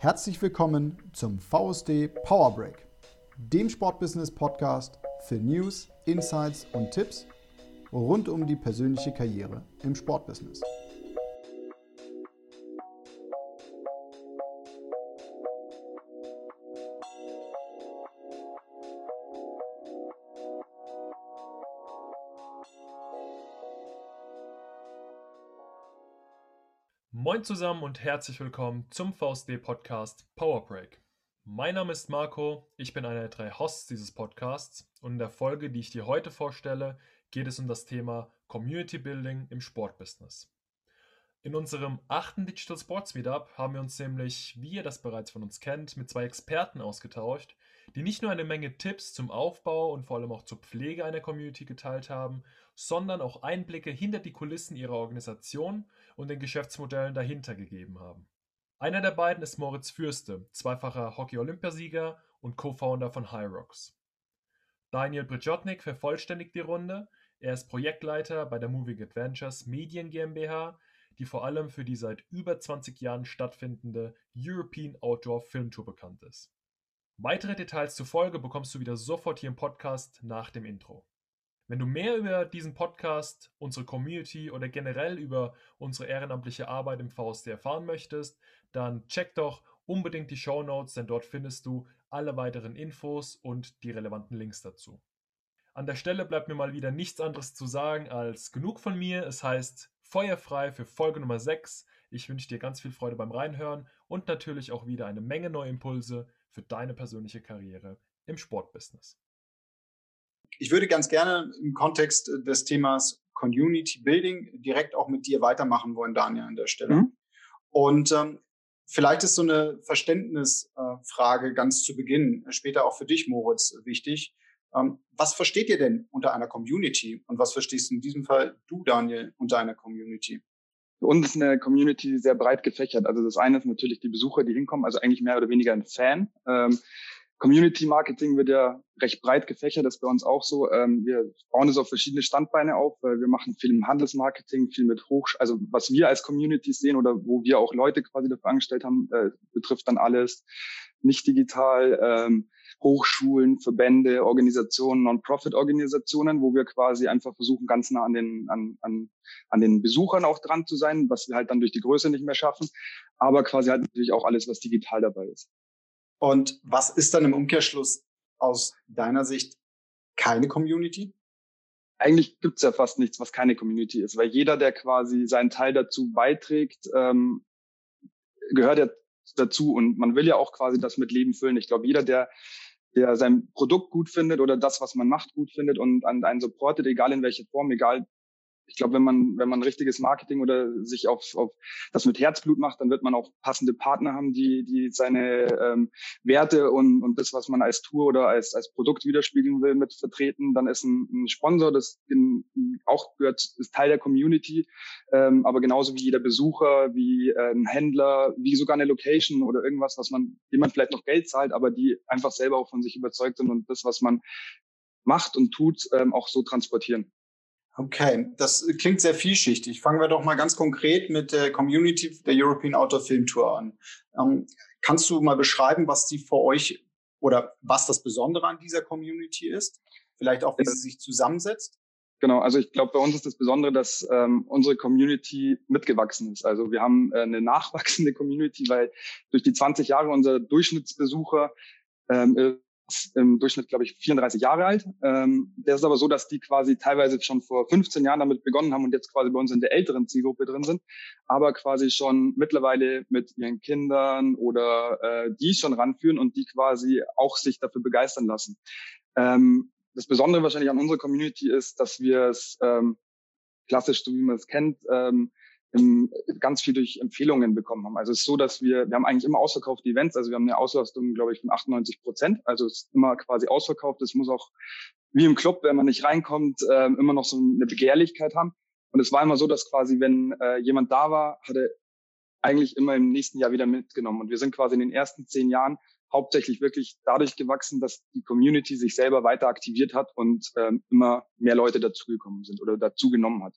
Herzlich willkommen zum VSD Power Break, dem Sportbusiness Podcast für News, Insights und Tipps rund um die persönliche Karriere im Sportbusiness. Moin zusammen und herzlich willkommen zum VSD Podcast Power Break. Mein Name ist Marco, ich bin einer der drei Hosts dieses Podcasts und in der Folge, die ich dir heute vorstelle, geht es um das Thema Community Building im Sportbusiness. In unserem achten Digital Sports Meetup haben wir uns nämlich, wie ihr das bereits von uns kennt, mit zwei Experten ausgetauscht, die nicht nur eine Menge Tipps zum Aufbau und vor allem auch zur Pflege einer Community geteilt haben, sondern auch Einblicke hinter die Kulissen ihrer Organisation und den Geschäftsmodellen dahinter gegeben haben. Einer der beiden ist Moritz Fürste, zweifacher Hockey-Olympiasieger und Co-Founder von Hyrox. Daniel Bridjotnik vervollständigt die Runde. Er ist Projektleiter bei der Moving Adventures Medien GmbH, die vor allem für die seit über 20 Jahren stattfindende European Outdoor Film Tour bekannt ist. Weitere Details zur Folge bekommst du wieder sofort hier im Podcast nach dem Intro. Wenn du mehr über diesen Podcast, unsere Community oder generell über unsere ehrenamtliche Arbeit im VSD erfahren möchtest, dann check doch unbedingt die Show Notes, denn dort findest du alle weiteren Infos und die relevanten Links dazu. An der Stelle bleibt mir mal wieder nichts anderes zu sagen als genug von mir. Es heißt feuerfrei für Folge Nummer 6. Ich wünsche dir ganz viel Freude beim Reinhören und natürlich auch wieder eine Menge neue Impulse für deine persönliche Karriere im Sportbusiness. Ich würde ganz gerne im Kontext des Themas Community Building direkt auch mit dir weitermachen wollen, Daniel, an der Stelle. Mhm. Und ähm, vielleicht ist so eine Verständnisfrage äh, ganz zu Beginn, später auch für dich, Moritz, wichtig. Ähm, was versteht ihr denn unter einer Community? Und was verstehst in diesem Fall du, Daniel, unter einer Community? Für uns ist eine Community sehr breit gefächert. Also das eine ist natürlich die Besucher, die hinkommen, also eigentlich mehr oder weniger ein Fan. Ähm, Community Marketing wird ja recht breit gefächert, das ist bei uns auch so. Ähm, wir bauen es auf verschiedene Standbeine auf. weil Wir machen viel im Handelsmarketing, viel mit Hoch, also was wir als Communities sehen oder wo wir auch Leute quasi dafür angestellt haben, äh, betrifft dann alles nicht digital. Ähm, Hochschulen, Verbände, Organisationen, Non-Profit-Organisationen, wo wir quasi einfach versuchen, ganz nah an den, an, an, an den Besuchern auch dran zu sein, was wir halt dann durch die Größe nicht mehr schaffen, aber quasi halt natürlich auch alles, was digital dabei ist. Und was ist dann im Umkehrschluss aus deiner Sicht keine Community? Eigentlich gibt's ja fast nichts, was keine Community ist, weil jeder, der quasi seinen Teil dazu beiträgt, ähm, gehört ja dazu und man will ja auch quasi das mit Leben füllen. Ich glaube, jeder, der der sein Produkt gut findet oder das, was man macht, gut findet und an einen supportet, egal in welcher Form, egal ich glaube, wenn man, wenn man richtiges Marketing oder sich auf, auf das mit Herzblut macht, dann wird man auch passende Partner haben, die, die seine ähm, Werte und, und das, was man als Tour oder als, als Produkt widerspiegeln will, mit vertreten. Dann ist ein, ein Sponsor, das in, auch gehört, ist Teil der Community, ähm, aber genauso wie jeder Besucher, wie äh, ein Händler, wie sogar eine Location oder irgendwas, was man, dem man vielleicht noch Geld zahlt, aber die einfach selber auch von sich überzeugt sind und das, was man macht und tut, ähm, auch so transportieren. Okay, das klingt sehr vielschichtig. Fangen wir doch mal ganz konkret mit der Community der European Outdoor Film Tour an. Ähm, kannst du mal beschreiben, was die für euch oder was das Besondere an dieser Community ist? Vielleicht auch, wie sie sich zusammensetzt? Genau, also ich glaube, bei uns ist das Besondere, dass ähm, unsere Community mitgewachsen ist. Also wir haben äh, eine nachwachsende Community, weil durch die 20 Jahre unser Durchschnittsbesucher ähm, im Durchschnitt, glaube ich, 34 Jahre alt. Ähm, der ist aber so, dass die quasi teilweise schon vor 15 Jahren damit begonnen haben und jetzt quasi bei uns in der älteren Zielgruppe drin sind, aber quasi schon mittlerweile mit ihren Kindern oder äh, die schon ranführen und die quasi auch sich dafür begeistern lassen. Ähm, das Besondere wahrscheinlich an unserer Community ist, dass wir es ähm, klassisch, so wie man es kennt, ähm, im, ganz viel durch Empfehlungen bekommen haben. Also es ist so, dass wir, wir haben eigentlich immer ausverkaufte Events, also wir haben eine Auslastung, glaube ich, von 98 Prozent. Also es ist immer quasi ausverkauft. Es muss auch wie im Club, wenn man nicht reinkommt, äh, immer noch so eine Begehrlichkeit haben. Und es war immer so, dass quasi, wenn äh, jemand da war, hatte eigentlich immer im nächsten Jahr wieder mitgenommen. Und wir sind quasi in den ersten zehn Jahren hauptsächlich wirklich dadurch gewachsen, dass die Community sich selber weiter aktiviert hat und ähm, immer mehr Leute dazugekommen sind oder dazugenommen hat.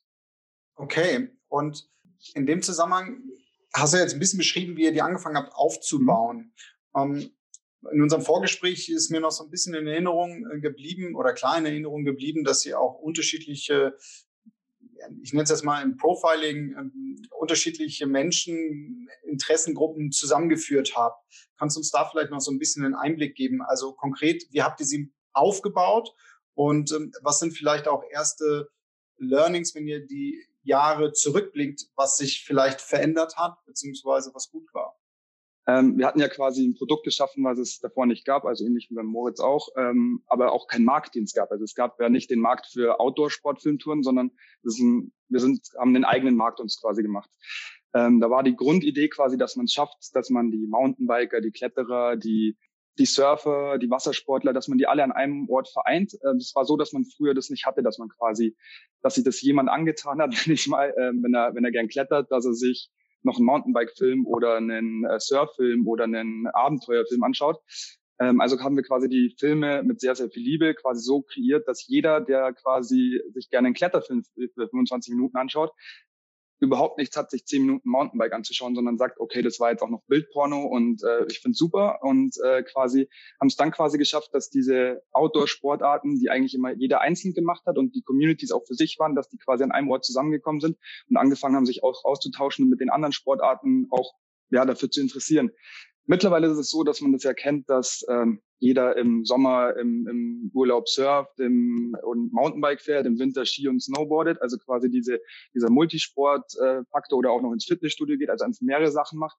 Okay, und in dem Zusammenhang hast du jetzt ein bisschen beschrieben, wie ihr die angefangen habt aufzubauen. Ähm, in unserem Vorgespräch ist mir noch so ein bisschen in Erinnerung geblieben oder klar in Erinnerung geblieben, dass ihr auch unterschiedliche, ich nenne es jetzt mal im Profiling, ähm, unterschiedliche Menschen, Interessengruppen zusammengeführt habt. Kannst du uns da vielleicht noch so ein bisschen einen Einblick geben? Also konkret, wie habt ihr sie aufgebaut und ähm, was sind vielleicht auch erste Learnings, wenn ihr die Jahre zurückblickt, was sich vielleicht verändert hat, beziehungsweise was gut war? Ähm, wir hatten ja quasi ein Produkt geschaffen, was es davor nicht gab, also ähnlich wie beim Moritz auch, ähm, aber auch kein Markt, den es gab. Also es gab ja nicht den Markt für Outdoor-Sportfilmtouren, sondern ein, wir sind, haben den eigenen Markt uns quasi gemacht. Ähm, da war die Grundidee quasi, dass man es schafft, dass man die Mountainbiker, die Kletterer, die die Surfer, die Wassersportler, dass man die alle an einem Ort vereint. Ähm, es war so, dass man früher das nicht hatte, dass man quasi, dass sich das jemand angetan hat, wenn ich mal, ähm, wenn er, wenn er gern klettert, dass er sich noch einen Mountainbike-Film oder einen äh, Surf-Film oder einen Abenteuerfilm anschaut. Ähm, also haben wir quasi die Filme mit sehr, sehr viel Liebe quasi so kreiert, dass jeder, der quasi sich gerne einen Kletterfilm für 25 Minuten anschaut, überhaupt nichts hat, sich zehn Minuten Mountainbike anzuschauen, sondern sagt, okay, das war jetzt auch noch Bildporno und äh, ich finde super und äh, quasi haben es dann quasi geschafft, dass diese Outdoor-Sportarten, die eigentlich immer jeder einzeln gemacht hat und die Communities auch für sich waren, dass die quasi an einem Ort zusammengekommen sind und angefangen haben, sich auch auszutauschen und mit den anderen Sportarten auch ja dafür zu interessieren. Mittlerweile ist es so, dass man das ja kennt, dass ähm, jeder im Sommer im, im Urlaub surft im, und Mountainbike fährt, im Winter Ski und Snowboardet, also quasi diese, dieser Multisport-Faktor äh, oder auch noch ins Fitnessstudio geht, also einfach mehrere Sachen macht,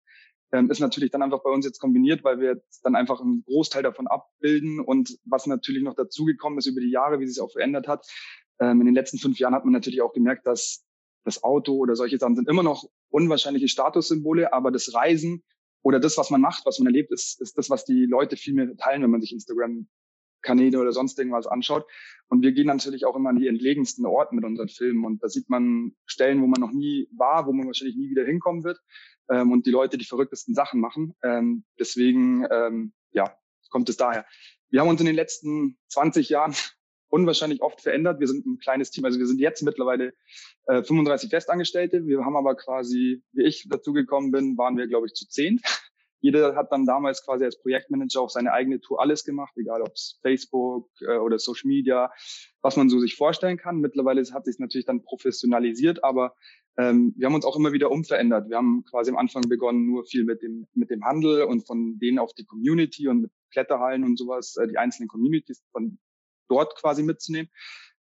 ähm, ist natürlich dann einfach bei uns jetzt kombiniert, weil wir jetzt dann einfach einen Großteil davon abbilden und was natürlich noch dazugekommen ist über die Jahre, wie sich auch verändert hat. Ähm, in den letzten fünf Jahren hat man natürlich auch gemerkt, dass das Auto oder solche Sachen sind immer noch unwahrscheinliche Statussymbole, aber das Reisen oder das, was man macht, was man erlebt, ist, ist das, was die Leute viel mehr teilen, wenn man sich Instagram Kanäle oder sonst irgendwas anschaut. Und wir gehen natürlich auch immer an die entlegensten Orte mit unseren Filmen. Und da sieht man Stellen, wo man noch nie war, wo man wahrscheinlich nie wieder hinkommen wird. Ähm, und die Leute die verrücktesten Sachen machen. Ähm, deswegen, ähm, ja, kommt es daher. Wir haben uns in den letzten 20 Jahren unwahrscheinlich oft verändert. Wir sind ein kleines Team, also wir sind jetzt mittlerweile äh, 35 Festangestellte. Wir haben aber quasi, wie ich dazugekommen bin, waren wir, glaube ich, zu zehn. Jeder hat dann damals quasi als Projektmanager auch seine eigene Tour alles gemacht, egal ob es Facebook äh, oder Social Media, was man so sich vorstellen kann. Mittlerweile hat sich natürlich dann professionalisiert, aber ähm, wir haben uns auch immer wieder umverändert. Wir haben quasi am Anfang begonnen, nur viel mit dem, mit dem Handel und von denen auf die Community und mit Kletterhallen und sowas, äh, die einzelnen Communities von dort quasi mitzunehmen.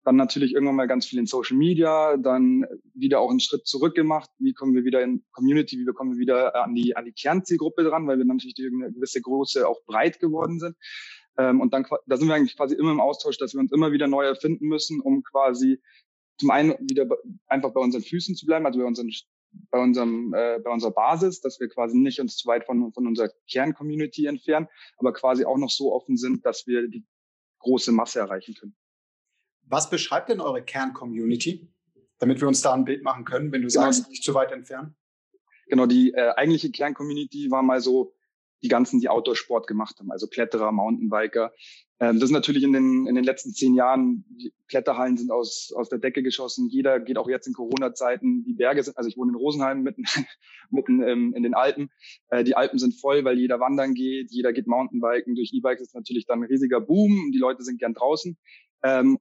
Dann natürlich irgendwann mal ganz viel in Social Media, dann wieder auch einen Schritt zurück gemacht. Wie kommen wir wieder in Community, wie bekommen wir wieder an die, an die Kernzielgruppe dran, weil wir natürlich durch eine gewisse Größe auch breit geworden sind. Ähm, und dann, da sind wir eigentlich quasi immer im Austausch, dass wir uns immer wieder neu erfinden müssen, um quasi zum einen wieder einfach bei unseren Füßen zu bleiben, also bei unseren bei unserem äh, bei unserer Basis, dass wir quasi nicht uns zu weit von von unserer Kerncommunity entfernen, aber quasi auch noch so offen sind, dass wir die große Masse erreichen können. Was beschreibt denn eure Kern-Community, damit wir uns da ein Bild machen können, wenn du genau. sagst, nicht zu weit entfernen? Genau, die äh, eigentliche Kern-Community war mal so die ganzen, die Outdoor-Sport gemacht haben, also Kletterer, Mountainbiker. Ähm, das ist natürlich in den, in den letzten zehn Jahren, die Kletterhallen sind aus, aus der Decke geschossen. Jeder geht auch jetzt in Corona-Zeiten. Die Berge sind, also ich wohne in Rosenheim mitten, mitten ähm, in den Alpen. Äh, die Alpen sind voll, weil jeder wandern geht, jeder geht Mountainbiken. Durch E-Bikes ist natürlich dann ein riesiger Boom. Die Leute sind gern draußen. Ähm,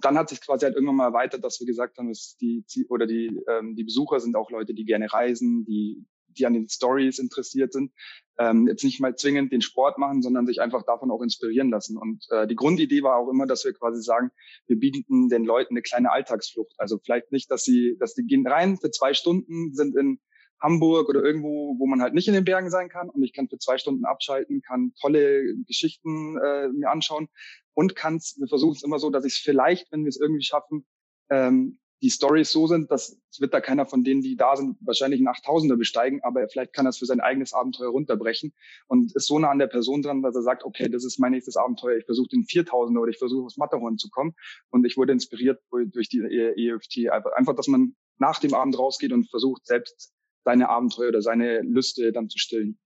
dann hat sich quasi halt irgendwann mal erweitert, dass wir gesagt haben, dass die oder die ähm, die Besucher sind auch Leute, die gerne reisen, die die an den Stories interessiert sind, ähm, jetzt nicht mal zwingend den Sport machen, sondern sich einfach davon auch inspirieren lassen. Und äh, die Grundidee war auch immer, dass wir quasi sagen, wir bieten den Leuten eine kleine Alltagsflucht. Also vielleicht nicht, dass sie, dass die gehen rein für zwei Stunden, sind in Hamburg oder irgendwo, wo man halt nicht in den Bergen sein kann und ich kann für zwei Stunden abschalten, kann tolle Geschichten äh, mir anschauen und kann's, wir versuchen es immer so, dass ich es vielleicht, wenn wir es irgendwie schaffen, ähm, die Stories so sind, dass es wird da keiner von denen, die da sind, wahrscheinlich einen 8000er besteigen, aber vielleicht kann er es für sein eigenes Abenteuer runterbrechen und ist so nah an der Person dran, dass er sagt, okay, das ist mein nächstes Abenteuer, ich versuche den 4000er oder ich versuche aufs Matterhorn zu kommen und ich wurde inspiriert durch die EFT. Einfach, dass man nach dem Abend rausgeht und versucht, selbst seine Abenteuer oder seine Lüste dann zu stillen.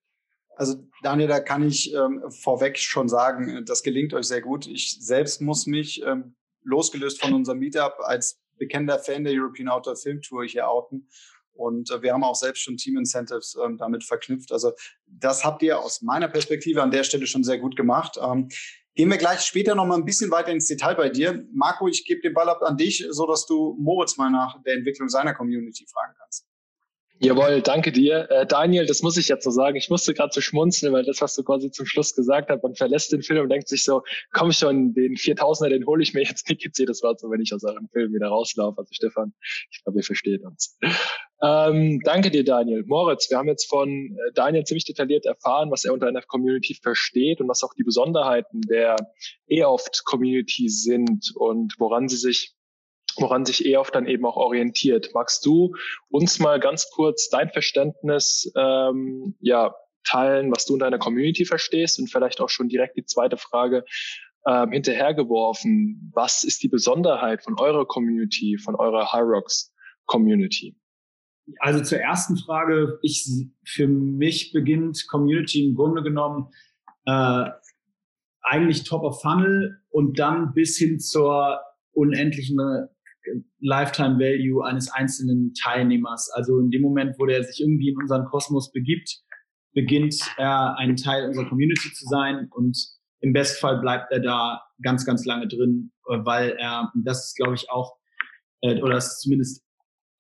Also Daniel, da kann ich ähm, vorweg schon sagen, das gelingt euch sehr gut. Ich selbst muss mich ähm, losgelöst von unserem Meetup als bekennender Fan der European Outdoor Film Tour hier outen Und äh, wir haben auch selbst schon Team-Incentives ähm, damit verknüpft. Also das habt ihr aus meiner Perspektive an der Stelle schon sehr gut gemacht. Ähm, gehen wir gleich später noch mal ein bisschen weiter ins Detail bei dir. Marco, ich gebe den Ball ab an dich, so dass du Moritz mal nach der Entwicklung seiner Community fragen. Jawohl, danke dir. Äh, Daniel, das muss ich jetzt so sagen. Ich musste gerade so schmunzeln, weil das, was du quasi zum Schluss gesagt hast, man verlässt den Film und denkt sich so, komm schon, den 4000er, den hole ich mir jetzt nicht. Jetzt das war so, wenn ich aus eurem Film wieder rauslaufe. Also Stefan, ich glaube, ihr versteht uns. Ähm, danke dir, Daniel. Moritz, wir haben jetzt von äh, Daniel ziemlich detailliert erfahren, was er unter einer Community versteht und was auch die Besonderheiten der E-Oft-Community sind und woran sie sich woran sich EOF dann eben auch orientiert. Magst du uns mal ganz kurz dein Verständnis ähm, ja, teilen, was du in deiner Community verstehst und vielleicht auch schon direkt die zweite Frage ähm, hinterhergeworfen. Was ist die Besonderheit von eurer Community, von eurer Hyrox Community? Also zur ersten Frage, ich für mich beginnt Community im Grunde genommen äh, eigentlich Top of Funnel und dann bis hin zur unendlichen Lifetime Value eines einzelnen Teilnehmers. Also in dem Moment, wo der sich irgendwie in unseren Kosmos begibt, beginnt er ein Teil unserer Community zu sein und im Bestfall bleibt er da ganz, ganz lange drin, weil er, das ist glaube ich auch, äh, oder das ist zumindest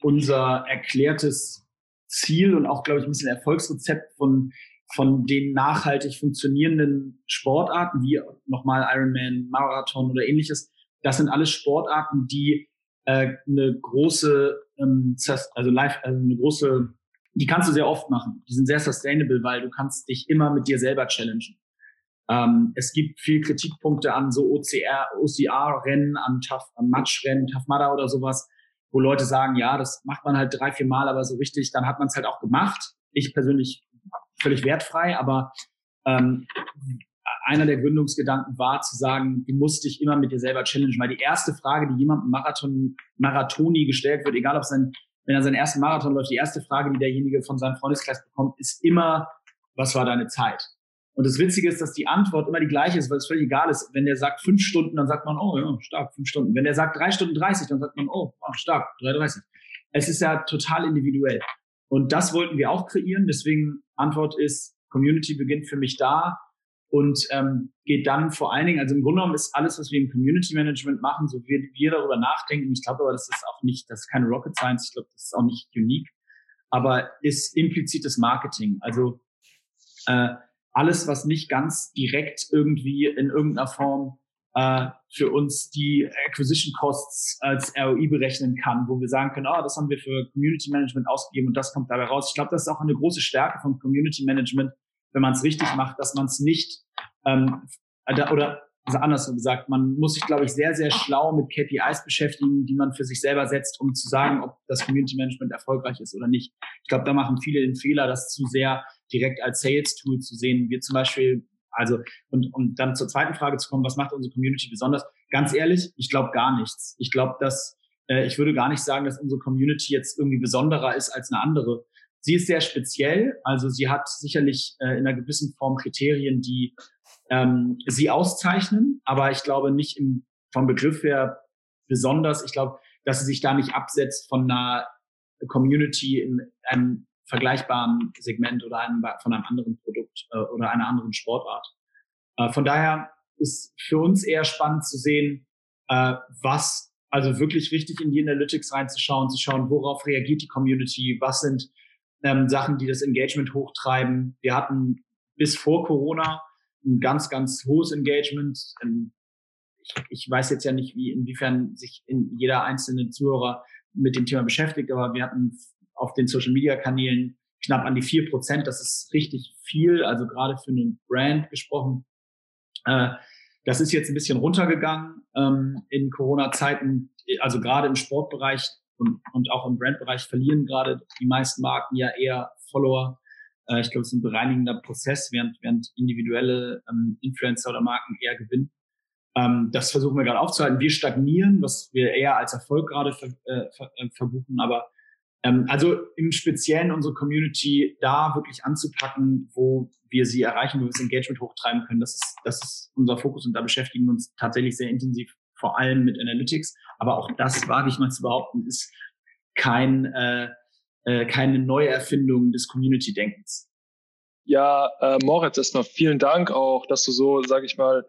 unser erklärtes Ziel und auch glaube ich ein bisschen Erfolgsrezept von von den nachhaltig funktionierenden Sportarten wie nochmal Ironman, Marathon oder ähnliches. Das sind alles Sportarten, die äh, eine große, ähm, also live, also eine große, die kannst du sehr oft machen. Die sind sehr sustainable, weil du kannst dich immer mit dir selber challengen. Ähm, es gibt viel Kritikpunkte an so OCR, OCR-Rennen, an Tough, an Match-Rennen, Tough Mudder oder sowas, wo Leute sagen, ja, das macht man halt drei, vier Mal, aber so richtig, dann hat man es halt auch gemacht. Ich persönlich völlig wertfrei, aber ähm, einer der Gründungsgedanken war zu sagen, du musst dich immer mit dir selber challengen, weil die erste Frage, die jemandem Marathon, Marathoni gestellt wird, egal ob sein, wenn er seinen ersten Marathon läuft, die erste Frage, die derjenige von seinem Freundeskreis bekommt, ist immer, was war deine Zeit? Und das Witzige ist, dass die Antwort immer die gleiche ist, weil es völlig egal ist. Wenn der sagt fünf Stunden, dann sagt man, oh ja, stark, fünf Stunden. Wenn der sagt drei Stunden dreißig, dann sagt man, oh, stark, drei dreißig. Es ist ja total individuell. Und das wollten wir auch kreieren. Deswegen Antwort ist, Community beginnt für mich da, und ähm, geht dann vor allen Dingen, also im Grunde genommen ist alles, was wir im Community Management machen, so wie wir darüber nachdenken, ich glaube aber, das ist auch nicht, das ist keine Rocket Science, ich glaube, das ist auch nicht unique, aber ist implizites Marketing. Also äh, alles, was nicht ganz direkt irgendwie in irgendeiner Form äh, für uns die Acquisition Costs als ROI berechnen kann, wo wir sagen können, oh, das haben wir für Community Management ausgegeben und das kommt dabei raus. Ich glaube, das ist auch eine große Stärke von Community Management, wenn man es richtig macht, dass man es nicht ähm, oder also anders gesagt, man muss sich, glaube ich, sehr, sehr schlau mit KPIs beschäftigen, die man für sich selber setzt, um zu sagen, ob das Community Management erfolgreich ist oder nicht. Ich glaube, da machen viele den Fehler, das zu sehr direkt als Sales-Tool zu sehen. Wir zum Beispiel, also, und um dann zur zweiten Frage zu kommen, was macht unsere Community besonders? Ganz ehrlich, ich glaube gar nichts. Ich glaube, dass, äh, ich würde gar nicht sagen, dass unsere Community jetzt irgendwie besonderer ist als eine andere. Sie ist sehr speziell, also sie hat sicherlich äh, in einer gewissen Form Kriterien, die ähm, sie auszeichnen, aber ich glaube nicht im, vom Begriff her besonders. Ich glaube, dass sie sich da nicht absetzt von einer Community in einem vergleichbaren Segment oder einem, von einem anderen Produkt äh, oder einer anderen Sportart. Äh, von daher ist für uns eher spannend zu sehen, äh, was also wirklich richtig in die Analytics reinzuschauen, zu schauen, worauf reagiert die Community, was sind ähm, Sachen, die das Engagement hochtreiben. Wir hatten bis vor Corona ein ganz, ganz hohes Engagement. Ähm, ich, ich weiß jetzt ja nicht, wie inwiefern sich in jeder einzelne Zuhörer mit dem Thema beschäftigt, aber wir hatten auf den Social Media Kanälen knapp an die vier Prozent. Das ist richtig viel, also gerade für einen Brand gesprochen. Äh, das ist jetzt ein bisschen runtergegangen ähm, in Corona-Zeiten, also gerade im Sportbereich und, und auch im Brandbereich verlieren gerade die meisten Marken ja eher Follower. Äh, ich glaube, es ist ein bereinigender Prozess, während, während individuelle ähm, Influencer oder Marken eher gewinnen. Ähm, das versuchen wir gerade aufzuhalten. Wir stagnieren, was wir eher als Erfolg gerade ver, äh, ver, äh, verbuchen, aber ähm, also im Speziellen unsere Community da wirklich anzupacken, wo wir sie erreichen, wo wir das Engagement hochtreiben können. Das ist, das ist unser Fokus und da beschäftigen wir uns tatsächlich sehr intensiv vor allem mit Analytics. Aber auch das, wage ich mal zu behaupten, ist kein, äh, äh, keine Neuerfindung des Community-Denkens. Ja, äh, Moritz, erstmal vielen Dank auch, dass du so, sage ich mal,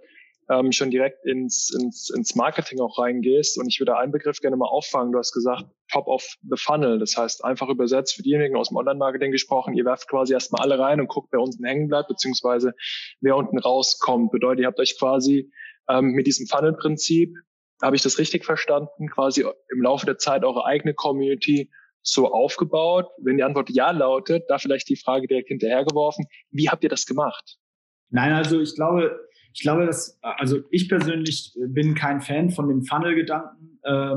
ähm, schon direkt ins, ins, ins Marketing auch reingehst. Und ich würde einen Begriff gerne mal auffangen. Du hast gesagt, top of the funnel. Das heißt, einfach übersetzt für diejenigen aus dem Online-Marketing gesprochen, ihr werft quasi erstmal alle rein und guckt, wer unten hängen bleibt, beziehungsweise wer unten rauskommt. Bedeutet, ihr habt euch quasi ähm, mit diesem Funnel-Prinzip, habe ich das richtig verstanden, quasi im Laufe der Zeit eure eigene Community so aufgebaut? Wenn die Antwort ja lautet, da vielleicht die Frage direkt hinterhergeworfen, wie habt ihr das gemacht? Nein, also ich glaube, ich glaube, dass, also ich persönlich bin kein Fan von dem Funnel-Gedanken, äh,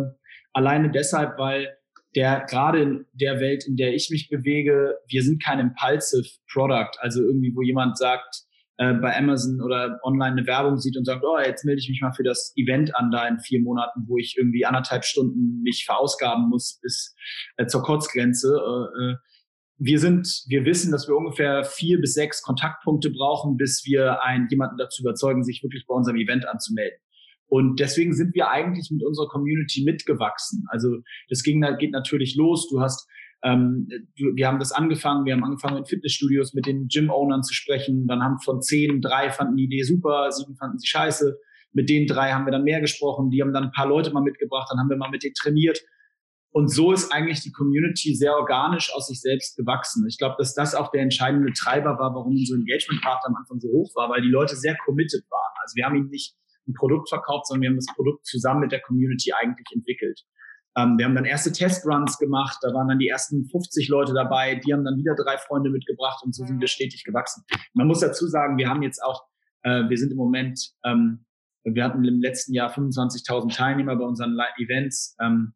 alleine deshalb, weil der gerade in der Welt, in der ich mich bewege, wir sind kein impulsive Product, also irgendwie, wo jemand sagt, äh, bei Amazon oder online eine Werbung sieht und sagt, oh, jetzt melde ich mich mal für das Event an da in vier Monaten, wo ich irgendwie anderthalb Stunden mich verausgaben muss bis äh, zur Kurzgrenze. Äh, äh, wir sind, wir wissen, dass wir ungefähr vier bis sechs Kontaktpunkte brauchen, bis wir einen, jemanden dazu überzeugen, sich wirklich bei unserem Event anzumelden. Und deswegen sind wir eigentlich mit unserer Community mitgewachsen. Also das ging, geht natürlich los. Du hast ähm, wir haben das angefangen, wir haben angefangen in Fitnessstudios mit den Gym-Ownern zu sprechen. Dann haben von zehn drei fanden die Idee super, sieben fanden sie scheiße. Mit den drei haben wir dann mehr gesprochen. Die haben dann ein paar Leute mal mitgebracht, dann haben wir mal mit denen trainiert. Und so ist eigentlich die Community sehr organisch aus sich selbst gewachsen. Ich glaube, dass das auch der entscheidende Treiber war, warum unser Engagement-Rate am Anfang so hoch war, weil die Leute sehr committed waren. Also wir haben ihnen nicht ein Produkt verkauft, sondern wir haben das Produkt zusammen mit der Community eigentlich entwickelt. Ähm, wir haben dann erste Testruns gemacht, da waren dann die ersten 50 Leute dabei, die haben dann wieder drei Freunde mitgebracht und so sind wir stetig gewachsen. Man muss dazu sagen, wir haben jetzt auch, äh, wir sind im Moment, ähm, wir hatten im letzten Jahr 25.000 Teilnehmer bei unseren Events ähm,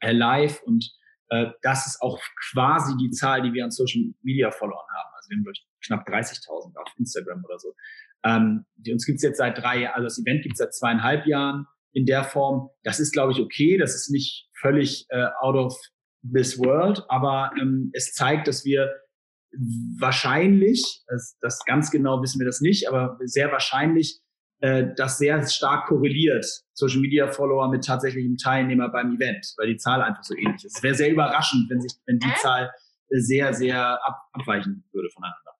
äh, live und äh, das ist auch quasi die Zahl, die wir an Social Media verloren haben. Also wir haben durch knapp 30.000 auf Instagram oder so. Ähm, die, uns gibt's jetzt seit drei Jahren, also das Event gibt's seit zweieinhalb Jahren in der Form. Das ist, glaube ich, okay. Das ist nicht völlig äh, out of this world, aber ähm, es zeigt, dass wir wahrscheinlich, das, das ganz genau wissen wir das nicht, aber sehr wahrscheinlich äh, das sehr stark korreliert, Social Media Follower mit tatsächlichem Teilnehmer beim Event, weil die Zahl einfach so ähnlich ist. Es wäre sehr überraschend, wenn sich, wenn die Zahl sehr, sehr ab, abweichen würde voneinander.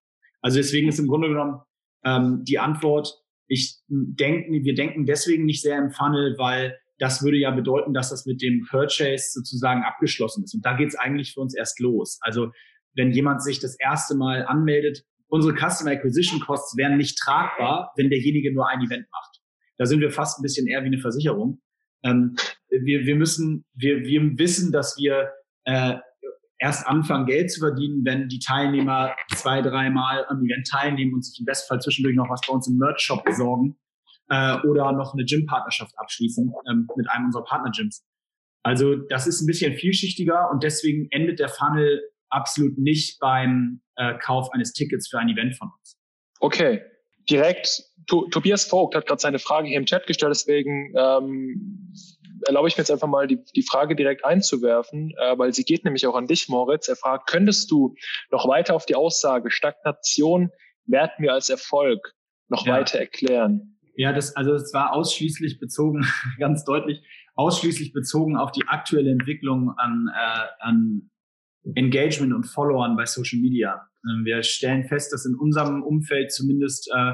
Also deswegen ist im Grunde genommen ähm, die Antwort, ich denke, wir denken deswegen nicht sehr im Funnel, weil das würde ja bedeuten, dass das mit dem Purchase sozusagen abgeschlossen ist. Und da geht es eigentlich für uns erst los. Also wenn jemand sich das erste Mal anmeldet, unsere Customer Acquisition Costs wären nicht tragbar, wenn derjenige nur ein Event macht. Da sind wir fast ein bisschen eher wie eine Versicherung. Ähm, wir, wir müssen, wir, wir wissen, dass wir äh, erst anfangen, Geld zu verdienen, wenn die Teilnehmer zwei, dreimal am Event teilnehmen und sich im Bestfall zwischendurch noch was bei uns im Merch-Shop besorgen äh, oder noch eine Gym-Partnerschaft abschließen ähm, mit einem unserer Partner-Gyms. Also das ist ein bisschen vielschichtiger und deswegen endet der Funnel absolut nicht beim äh, Kauf eines Tickets für ein Event von uns. Okay, direkt. Tobias Vogt hat gerade seine Frage hier im Chat gestellt, deswegen ähm, erlaube ich mir jetzt einfach mal die, die Frage direkt einzuwerfen, äh, weil sie geht nämlich auch an dich, Moritz. Er fragt, könntest du noch weiter auf die Aussage Stagnation werten wir als Erfolg noch ja. weiter erklären? Ja, das, also es war ausschließlich bezogen, ganz deutlich, ausschließlich bezogen auf die aktuelle Entwicklung an, äh, an Engagement und Followern bei Social Media. Ähm, wir stellen fest, dass in unserem Umfeld zumindest äh,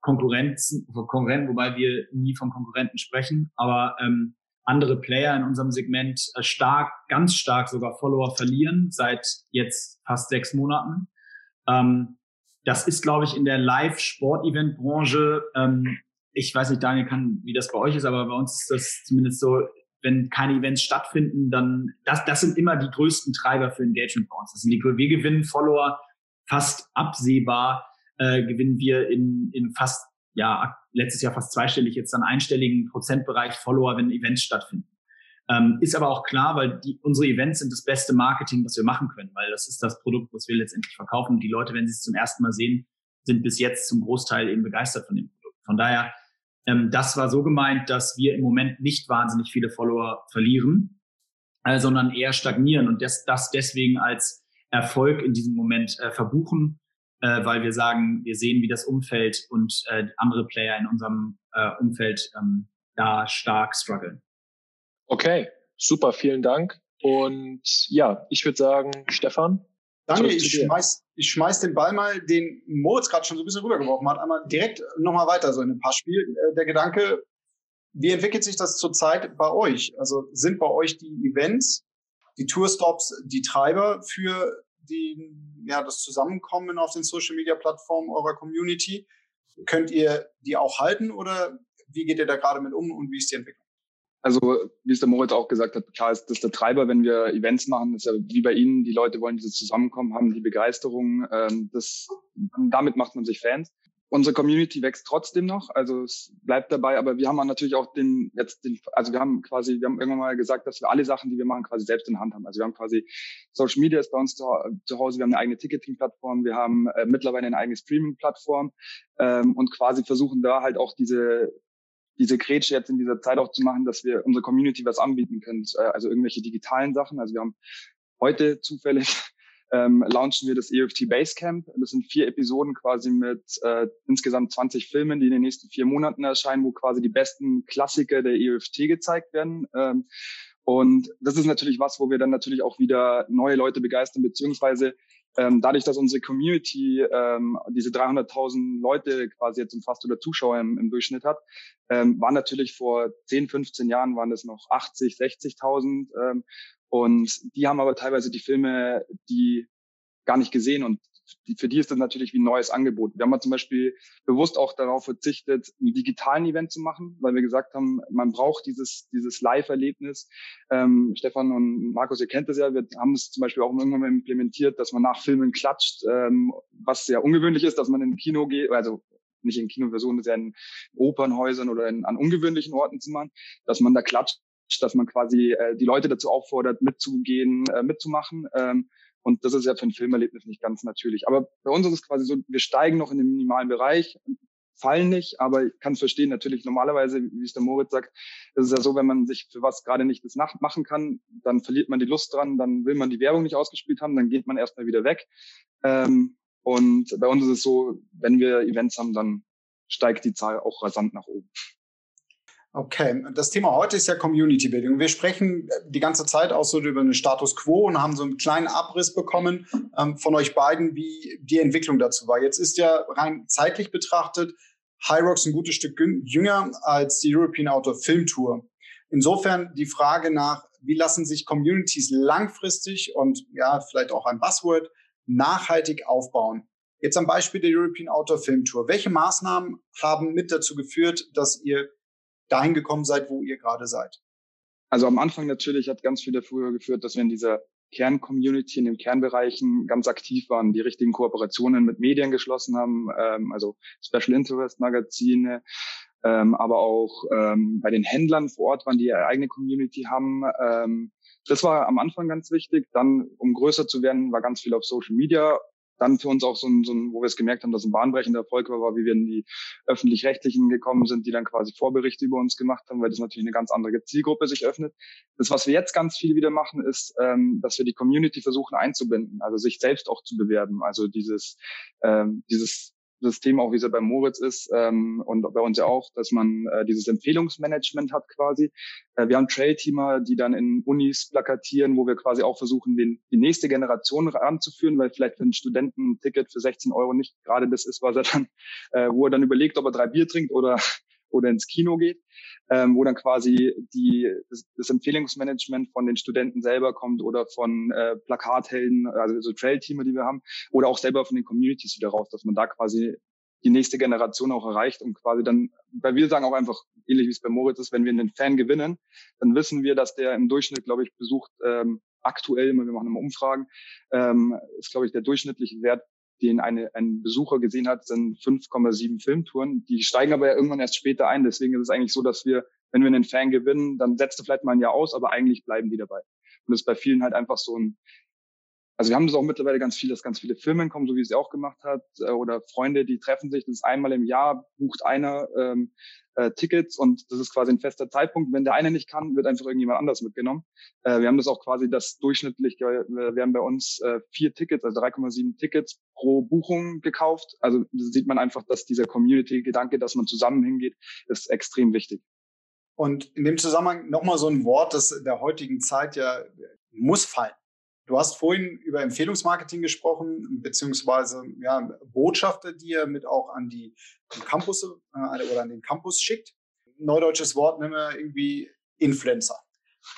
Konkurrenzen, Konkurrenten, wobei wir nie von Konkurrenten sprechen, aber ähm, andere Player in unserem Segment äh, stark, ganz stark sogar Follower verlieren seit jetzt fast sechs Monaten. Ähm, das ist, glaube ich, in der Live-Sport-Event-Branche, ähm, ich weiß nicht, Daniel, kann, wie das bei euch ist, aber bei uns ist das zumindest so, wenn keine Events stattfinden, dann, das, das sind immer die größten Treiber für Engagement bei uns. Das sind die, wir gewinnen Follower fast absehbar, äh, gewinnen wir in, in fast ja, letztes Jahr fast zweistellig, jetzt dann einstelligen Prozentbereich Follower, wenn Events stattfinden. Ähm, ist aber auch klar, weil die, unsere Events sind das beste Marketing, was wir machen können, weil das ist das Produkt, was wir letztendlich verkaufen. Und die Leute, wenn sie es zum ersten Mal sehen, sind bis jetzt zum Großteil eben begeistert von dem Produkt. Von daher, ähm, das war so gemeint, dass wir im Moment nicht wahnsinnig viele Follower verlieren, äh, sondern eher stagnieren und das, das deswegen als Erfolg in diesem Moment äh, verbuchen äh, weil wir sagen, wir sehen, wie das Umfeld und äh, andere Player in unserem äh, Umfeld ähm, da stark strugglen. Okay, super, vielen Dank. Und ja, ich würde sagen, Stefan. Danke, ich schmeiß, ich schmeiß den Ball mal, den Moritz gerade schon so ein bisschen rübergeworfen hat, einmal direkt nochmal weiter so in ein paar Spiel. Äh, der Gedanke, wie entwickelt sich das zurzeit bei euch? Also sind bei euch die Events, die Tourstops, die Treiber für die, ja, das Zusammenkommen auf den Social Media Plattformen eurer Community? Könnt ihr die auch halten oder wie geht ihr da gerade mit um und wie ist die Entwicklung? Also, wie es der Moritz auch gesagt hat, klar ist das der Treiber, wenn wir Events machen, ist ja wie bei Ihnen, die Leute wollen dieses Zusammenkommen, haben die Begeisterung, ähm, das, damit macht man sich Fans. Unsere Community wächst trotzdem noch, also es bleibt dabei, aber wir haben natürlich auch den, jetzt den, also wir haben quasi, wir haben irgendwann mal gesagt, dass wir alle Sachen, die wir machen, quasi selbst in Hand haben. Also wir haben quasi Social Media ist bei uns zu, zu Hause, wir haben eine eigene Ticketing-Plattform, wir haben äh, mittlerweile eine eigene Streaming-Plattform ähm, und quasi versuchen da halt auch diese diese Grätsche jetzt in dieser Zeit auch zu machen, dass wir unserer Community was anbieten können. Äh, also irgendwelche digitalen Sachen. Also wir haben heute zufällig ähm, launchen wir das EFT Basecamp. Das sind vier Episoden quasi mit äh, insgesamt 20 Filmen, die in den nächsten vier Monaten erscheinen, wo quasi die besten Klassiker der EFT gezeigt werden. Ähm, und das ist natürlich was, wo wir dann natürlich auch wieder neue Leute begeistern, beziehungsweise ähm, dadurch, dass unsere Community ähm, diese 300.000 Leute quasi jetzt umfasst oder Zuschauer im, im Durchschnitt hat, ähm, waren natürlich vor 10, 15 Jahren waren das noch 80, 60.000 ähm, und die haben aber teilweise die Filme, die gar nicht gesehen und die, für die ist das natürlich wie ein neues Angebot. Wir haben mal zum Beispiel bewusst auch darauf verzichtet, einen digitalen Event zu machen, weil wir gesagt haben, man braucht dieses, dieses Live-Erlebnis. Ähm, Stefan und Markus, ihr kennt das ja, wir haben es zum Beispiel auch irgendwann mal implementiert, dass man nach Filmen klatscht, ähm, was sehr ungewöhnlich ist, dass man in Kino geht, also nicht in Kinoversionen, ja in Opernhäusern oder in, an ungewöhnlichen Orten zu machen, dass man da klatscht dass man quasi äh, die Leute dazu auffordert, mitzugehen, äh, mitzumachen. Ähm, und das ist ja für ein Filmerlebnis nicht ganz natürlich. Aber bei uns ist es quasi so, wir steigen noch in den minimalen Bereich, fallen nicht, aber ich kann es verstehen, natürlich normalerweise, wie es der Moritz sagt, ist es ja so, wenn man sich für was gerade nicht das Nacht machen kann, dann verliert man die Lust dran, dann will man die Werbung nicht ausgespielt haben, dann geht man erstmal wieder weg. Ähm, und bei uns ist es so, wenn wir Events haben, dann steigt die Zahl auch rasant nach oben. Okay, das Thema heute ist ja Community Building. Wir sprechen die ganze Zeit auch so über einen Status Quo und haben so einen kleinen Abriss bekommen ähm, von euch beiden, wie die Entwicklung dazu war. Jetzt ist ja rein zeitlich betrachtet Rocks ein gutes Stück jünger als die European Outdoor Film Tour. Insofern die Frage nach, wie lassen sich Communities langfristig und ja, vielleicht auch ein Buzzword nachhaltig aufbauen? Jetzt am Beispiel der European Outdoor Film Tour. Welche Maßnahmen haben mit dazu geführt, dass ihr dahin gekommen seid, wo ihr gerade seid? Also am Anfang natürlich hat ganz viel dafür geführt, dass wir in dieser Kerncommunity, in den Kernbereichen ganz aktiv waren, die richtigen Kooperationen mit Medien geschlossen haben, ähm, also Special Interest Magazine, ähm, aber auch ähm, bei den Händlern vor Ort waren, die ihre eigene Community haben. Ähm, das war am Anfang ganz wichtig. Dann, um größer zu werden, war ganz viel auf Social Media dann für uns auch so ein, so ein wo wir es gemerkt haben, dass ein bahnbrechender Erfolg war, war, wie wir in die öffentlich-rechtlichen gekommen sind, die dann quasi Vorberichte über uns gemacht haben, weil das natürlich eine ganz andere Zielgruppe sich öffnet. Das, was wir jetzt ganz viel wieder machen, ist, ähm, dass wir die Community versuchen einzubinden, also sich selbst auch zu bewerben. Also dieses, ähm, dieses System, auch wie es ja bei Moritz ist ähm, und bei uns ja auch, dass man äh, dieses Empfehlungsmanagement hat quasi. Äh, wir haben Trail-Teamer, die dann in Unis plakatieren, wo wir quasi auch versuchen, den, die nächste Generation ranzuführen, weil vielleicht für einen Studenten ein Ticket für 16 Euro nicht gerade das ist, was er dann, äh, wo er dann überlegt, ob er drei Bier trinkt oder oder ins Kino geht, ähm, wo dann quasi die, das, das Empfehlungsmanagement von den Studenten selber kommt oder von äh, Plakathelden, also so Trail-Teamer, die wir haben, oder auch selber von den Communities wieder raus, dass man da quasi die nächste Generation auch erreicht und quasi dann, weil wir sagen auch einfach, ähnlich wie es bei Moritz ist, wenn wir einen Fan gewinnen, dann wissen wir, dass der im Durchschnitt, glaube ich, besucht ähm, aktuell, wir machen immer Umfragen, ähm, ist, glaube ich, der durchschnittliche Wert den eine, ein Besucher gesehen hat, sind 5,7 Filmtouren. Die steigen aber ja irgendwann erst später ein. Deswegen ist es eigentlich so, dass wir, wenn wir einen Fan gewinnen, dann setzt er vielleicht mal ein Jahr aus, aber eigentlich bleiben die dabei. Und das ist bei vielen halt einfach so ein, also wir haben das auch mittlerweile ganz viel, dass ganz viele Filme kommen, so wie es auch gemacht hat, äh, oder Freunde, die treffen sich, das ist einmal im Jahr, bucht einer ähm, äh, Tickets und das ist quasi ein fester Zeitpunkt. Wenn der eine nicht kann, wird einfach irgendjemand anders mitgenommen. Äh, wir haben das auch quasi das durchschnittlich, wir, wir haben bei uns äh, vier Tickets, also 3,7 Tickets pro Buchung gekauft. Also sieht man einfach, dass dieser Community-Gedanke, dass man zusammen hingeht, ist extrem wichtig. Und in dem Zusammenhang nochmal so ein Wort, das der heutigen Zeit ja muss fallen. Du hast vorhin über Empfehlungsmarketing gesprochen, beziehungsweise ja, Botschafter, die ihr mit auch an die Campus äh, oder an den Campus schickt. Neudeutsches Wort nennen wir irgendwie Influencer.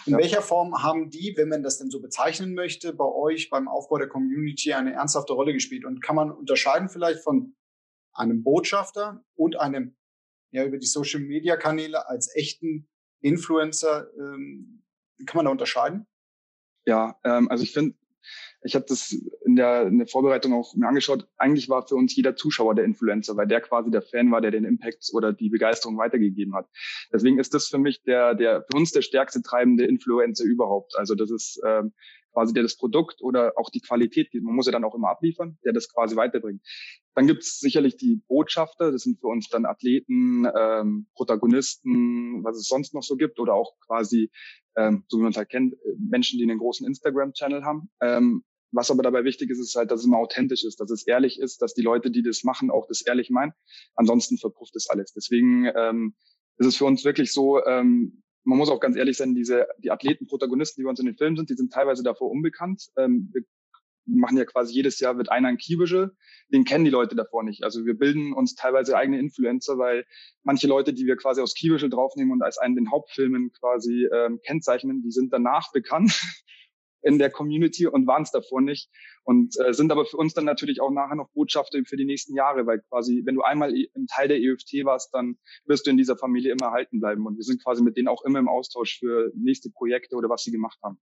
In ja. welcher Form haben die, wenn man das denn so bezeichnen möchte, bei euch beim Aufbau der Community eine ernsthafte Rolle gespielt? Und kann man unterscheiden vielleicht von einem Botschafter und einem ja über die Social Media Kanäle als echten Influencer? Ähm, kann man da unterscheiden? Ja, ähm, also ich finde, ich habe das in der, in der Vorbereitung auch mir angeschaut. Eigentlich war für uns jeder Zuschauer der Influencer, weil der quasi der Fan war, der den Impact oder die Begeisterung weitergegeben hat. Deswegen ist das für mich der, der für uns der stärkste treibende Influencer überhaupt. Also das ist ähm, quasi der das Produkt oder auch die Qualität, man muss ja dann auch immer abliefern, der das quasi weiterbringt. Dann gibt es sicherlich die Botschafter, das sind für uns dann Athleten, ähm, Protagonisten, was es sonst noch so gibt oder auch quasi, ähm, so wie man es halt kennt, Menschen, die einen großen Instagram-Channel haben. Ähm, was aber dabei wichtig ist, ist halt, dass es immer authentisch ist, dass es ehrlich ist, dass die Leute, die das machen, auch das ehrlich meinen. Ansonsten verpufft es alles. Deswegen ähm, ist es für uns wirklich so, ähm, man muss auch ganz ehrlich sein, diese, die Athleten, Protagonisten, die bei uns in den Filmen sind, die sind teilweise davor unbekannt. Ähm, wir machen ja quasi jedes Jahr wird einer ein Key-Visual, den kennen die Leute davor nicht. Also wir bilden uns teilweise eigene Influencer, weil manche Leute, die wir quasi aus Key-Visual draufnehmen und als einen den Hauptfilmen quasi ähm, kennzeichnen, die sind danach bekannt in der Community und waren es davor nicht und äh, sind aber für uns dann natürlich auch nachher noch Botschafter für die nächsten Jahre, weil quasi, wenn du einmal im Teil der EFT warst, dann wirst du in dieser Familie immer erhalten bleiben und wir sind quasi mit denen auch immer im Austausch für nächste Projekte oder was sie gemacht haben.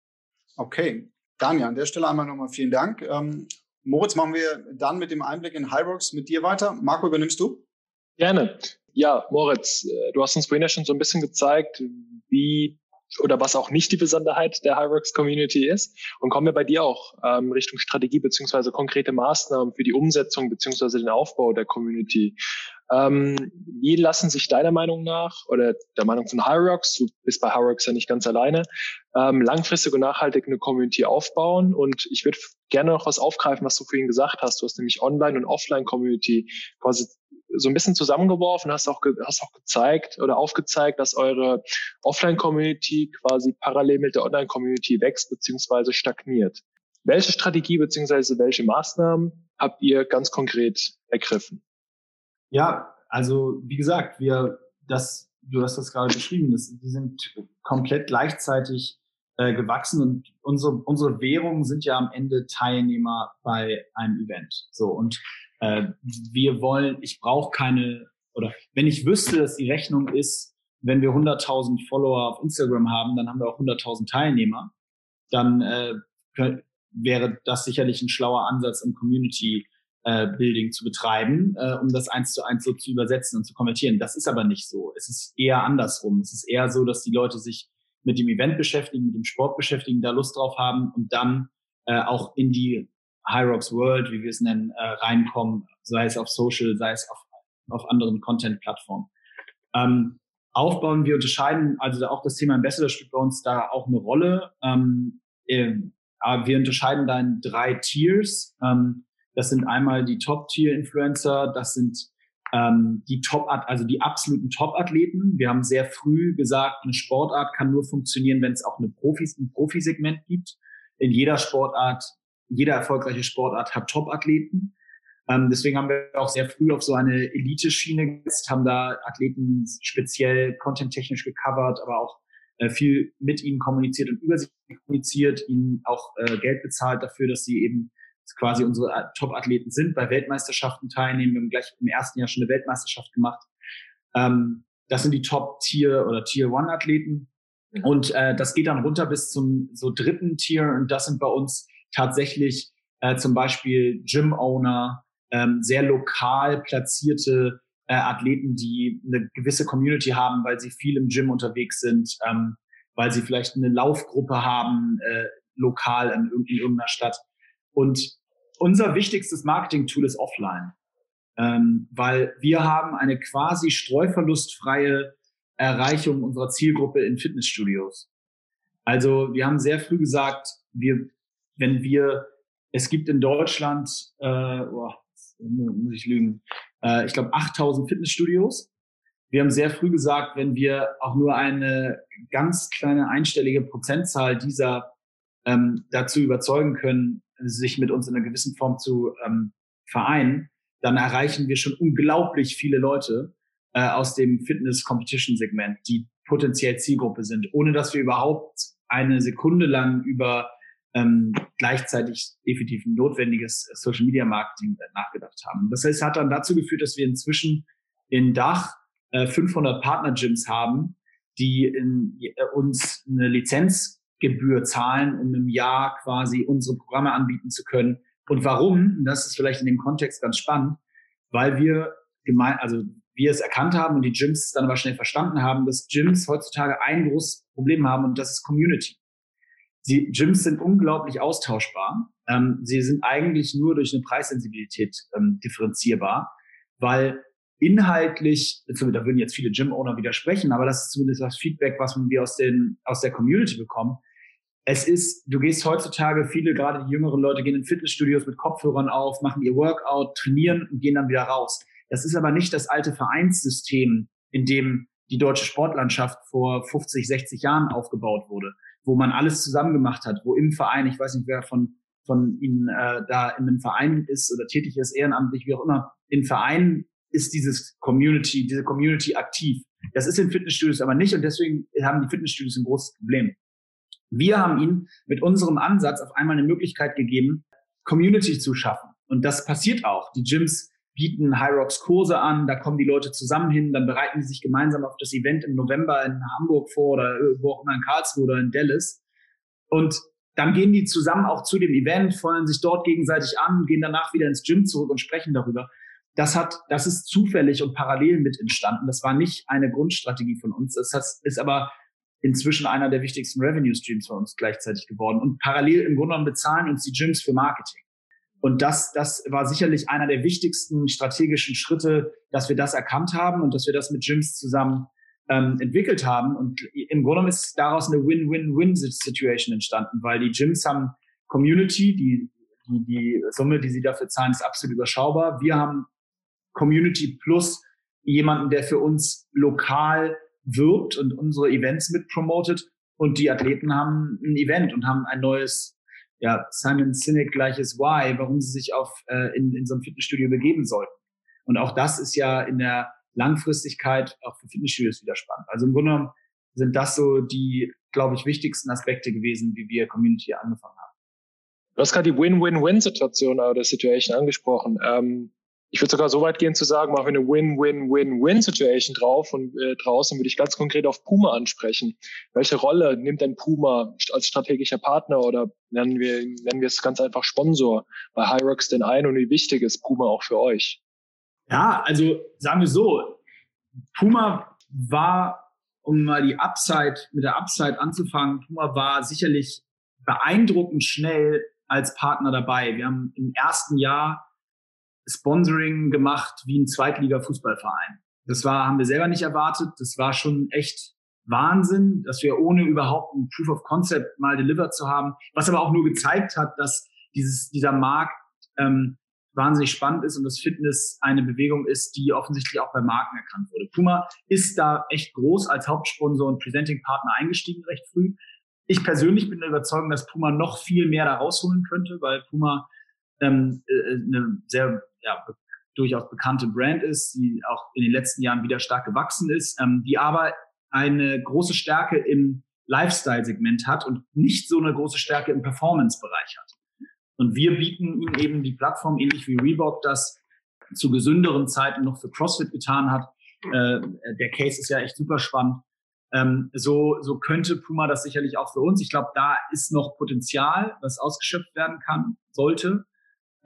Okay, Daniel, an der Stelle einmal nochmal vielen Dank. Ähm, Moritz, machen wir dann mit dem Einblick in Hyrox mit dir weiter. Marco, übernimmst du? Gerne. Ja, Moritz, äh, du hast uns vorhin ja schon so ein bisschen gezeigt, wie oder was auch nicht die Besonderheit der Hyrox Community ist. Und kommen wir bei dir auch ähm, Richtung Strategie beziehungsweise konkrete Maßnahmen für die Umsetzung beziehungsweise den Aufbau der Community. Ähm, wie lassen sich deiner Meinung nach oder der Meinung von Hyrox, du bist bei Hyrox ja nicht ganz alleine, ähm, langfristig und nachhaltig eine Community aufbauen? Und ich würde gerne noch was aufgreifen, was du vorhin gesagt hast. Du hast nämlich Online- und Offline-Community quasi so ein bisschen zusammengeworfen, hast auch, hast auch gezeigt oder aufgezeigt, dass eure Offline-Community quasi parallel mit der Online-Community wächst bzw. stagniert. Welche Strategie bzw. welche Maßnahmen habt ihr ganz konkret ergriffen? Ja, also wie gesagt, wir, das, du hast das gerade beschrieben, das, die sind komplett gleichzeitig äh, gewachsen und unsere, unsere Währungen sind ja am Ende Teilnehmer bei einem Event. So und äh, wir wollen, ich brauche keine, oder wenn ich wüsste, dass die Rechnung ist, wenn wir 100.000 Follower auf Instagram haben, dann haben wir auch 100.000 Teilnehmer, dann äh, wäre das sicherlich ein schlauer Ansatz im Community äh, Building zu betreiben, äh, um das eins zu eins so zu übersetzen und zu kommentieren. Das ist aber nicht so. Es ist eher andersrum. Es ist eher so, dass die Leute sich mit dem Event beschäftigen, mit dem Sport beschäftigen, da Lust drauf haben und dann äh, auch in die High Rocks World, wie wir es nennen, äh, reinkommen, sei es auf Social, sei es auf, auf anderen Content-Plattformen. Ähm, aufbauen, wir unterscheiden, also auch das Thema Ambassador spielt bei uns da auch eine Rolle. Ähm, äh, aber wir unterscheiden da in drei Tiers. Ähm, das sind einmal die Top-Tier-Influencer, das sind ähm, die Top, also die absoluten Top-Athleten. Wir haben sehr früh gesagt, eine Sportart kann nur funktionieren, wenn es auch eine Profis, ein Profisegment gibt. In jeder Sportart jeder erfolgreiche Sportart hat Top-Athleten. Ähm, deswegen haben wir auch sehr früh auf so eine Elite-Schiene gesetzt, haben da Athleten speziell content-technisch gecovert, aber auch äh, viel mit ihnen kommuniziert und über sie kommuniziert, ihnen auch äh, Geld bezahlt dafür, dass sie eben quasi unsere Top-Athleten sind, bei Weltmeisterschaften teilnehmen. Wir haben gleich im ersten Jahr schon eine Weltmeisterschaft gemacht. Ähm, das sind die Top-Tier- oder Tier-One-Athleten. Mhm. Und äh, das geht dann runter bis zum so dritten Tier und das sind bei uns tatsächlich äh, zum Beispiel Gym-Owner, ähm, sehr lokal platzierte äh, Athleten, die eine gewisse Community haben, weil sie viel im Gym unterwegs sind, ähm, weil sie vielleicht eine Laufgruppe haben, äh, lokal in, in irgendeiner Stadt. Und unser wichtigstes Marketing-Tool ist offline, ähm, weil wir haben eine quasi streuverlustfreie Erreichung unserer Zielgruppe in Fitnessstudios. Also wir haben sehr früh gesagt, wir wenn wir, es gibt in Deutschland, äh, oh, muss ich lügen, äh, ich glaube 8000 Fitnessstudios. Wir haben sehr früh gesagt, wenn wir auch nur eine ganz kleine einstellige Prozentzahl dieser ähm, dazu überzeugen können, sich mit uns in einer gewissen Form zu ähm, vereinen, dann erreichen wir schon unglaublich viele Leute äh, aus dem Fitness-Competition-Segment, die potenziell Zielgruppe sind, ohne dass wir überhaupt eine Sekunde lang über ähm, gleichzeitig definitiv notwendiges Social Media Marketing nachgedacht haben. Das heißt, hat dann dazu geführt, dass wir inzwischen in Dach äh, 500 Partner Gyms haben, die in, äh, uns eine Lizenzgebühr zahlen, um im Jahr quasi unsere Programme anbieten zu können. Und warum? Und das ist vielleicht in dem Kontext ganz spannend, weil wir gemein, also wir es erkannt haben und die Gyms dann aber schnell verstanden haben, dass Gyms heutzutage ein großes Problem haben und das ist Community. Die Gyms sind unglaublich austauschbar. Ähm, sie sind eigentlich nur durch eine Preissensibilität ähm, differenzierbar, weil inhaltlich, da würden jetzt viele Gym-Owner widersprechen, aber das ist zumindest das Feedback, was wir aus, den, aus der Community bekommen. Es ist, du gehst heutzutage, viele, gerade die jüngeren Leute, gehen in Fitnessstudios mit Kopfhörern auf, machen ihr Workout, trainieren und gehen dann wieder raus. Das ist aber nicht das alte Vereinssystem, in dem die deutsche Sportlandschaft vor 50, 60 Jahren aufgebaut wurde, wo man alles zusammen gemacht hat, wo im Verein, ich weiß nicht, wer von, von Ihnen äh, da in einem Verein ist oder tätig ist, ehrenamtlich, wie auch immer, in Vereinen ist dieses Community, diese Community aktiv. Das ist in Fitnessstudios aber nicht und deswegen haben die Fitnessstudios ein großes Problem. Wir haben ihnen mit unserem Ansatz auf einmal eine Möglichkeit gegeben, Community zu schaffen. Und das passiert auch. Die Gyms bieten High Rocks Kurse an, da kommen die Leute zusammen hin, dann bereiten die sich gemeinsam auf das Event im November in Hamburg vor oder wo auch immer in Karlsruhe oder in Dallas. Und dann gehen die zusammen auch zu dem Event, feuern sich dort gegenseitig an, gehen danach wieder ins Gym zurück und sprechen darüber. Das hat, das ist zufällig und parallel mit entstanden. Das war nicht eine Grundstrategie von uns. Das ist aber inzwischen einer der wichtigsten Revenue Streams von uns gleichzeitig geworden. Und parallel im Grunde genommen bezahlen uns die Gyms für Marketing. Und das, das war sicherlich einer der wichtigsten strategischen Schritte, dass wir das erkannt haben und dass wir das mit Gyms zusammen ähm, entwickelt haben. Und im Grunde ist daraus eine Win-Win-Win-Situation entstanden, weil die Gyms haben Community, die, die, die Summe, die sie dafür zahlen, ist absolut überschaubar. Wir haben Community plus jemanden, der für uns lokal wirbt und unsere Events mit promotet. Und die Athleten haben ein Event und haben ein neues ja, Simon Sinek gleiches Why, warum sie sich auf, äh, in, in so ein Fitnessstudio begeben sollten. Und auch das ist ja in der Langfristigkeit auch für Fitnessstudios wieder spannend. Also im Grunde genommen sind das so die, glaube ich, wichtigsten Aspekte gewesen, wie wir Community angefangen haben. Du hast gerade die Win-Win-Win-Situation oder Situation angesprochen. Ähm, ich würde sogar so weit gehen zu sagen, machen wir eine Win-Win-Win-Win-Situation drauf und äh, draußen würde ich ganz konkret auf Puma ansprechen. Welche Rolle nimmt denn Puma als strategischer Partner oder nennen wir, nennen wir es ganz einfach Sponsor bei Hyrox denn ein und wie wichtig ist Puma auch für euch? Ja, also sagen wir so, Puma war, um mal die Upside, mit der Upside anzufangen, Puma war sicherlich beeindruckend schnell als Partner dabei. Wir haben im ersten Jahr Sponsoring gemacht wie ein Zweitliga-Fußballverein. Das war, haben wir selber nicht erwartet. Das war schon echt Wahnsinn, dass wir ohne überhaupt ein Proof of Concept mal delivered zu haben, was aber auch nur gezeigt hat, dass dieses, dieser Markt ähm, wahnsinnig spannend ist und das Fitness eine Bewegung ist, die offensichtlich auch bei Marken erkannt wurde. Puma ist da echt groß als Hauptsponsor und Presenting Partner eingestiegen recht früh. Ich persönlich bin der Überzeugung, dass Puma noch viel mehr da rausholen könnte, weil Puma ähm, äh, eine sehr ja, durchaus bekannte Brand ist, die auch in den letzten Jahren wieder stark gewachsen ist, ähm, die aber eine große Stärke im Lifestyle-Segment hat und nicht so eine große Stärke im Performance-Bereich hat. Und wir bieten ihnen eben die Plattform, ähnlich wie Reebok das zu gesünderen Zeiten noch für CrossFit getan hat. Äh, der Case ist ja echt super spannend. Ähm, so, so könnte Puma das sicherlich auch für uns. Ich glaube, da ist noch Potenzial, was ausgeschöpft werden kann, sollte.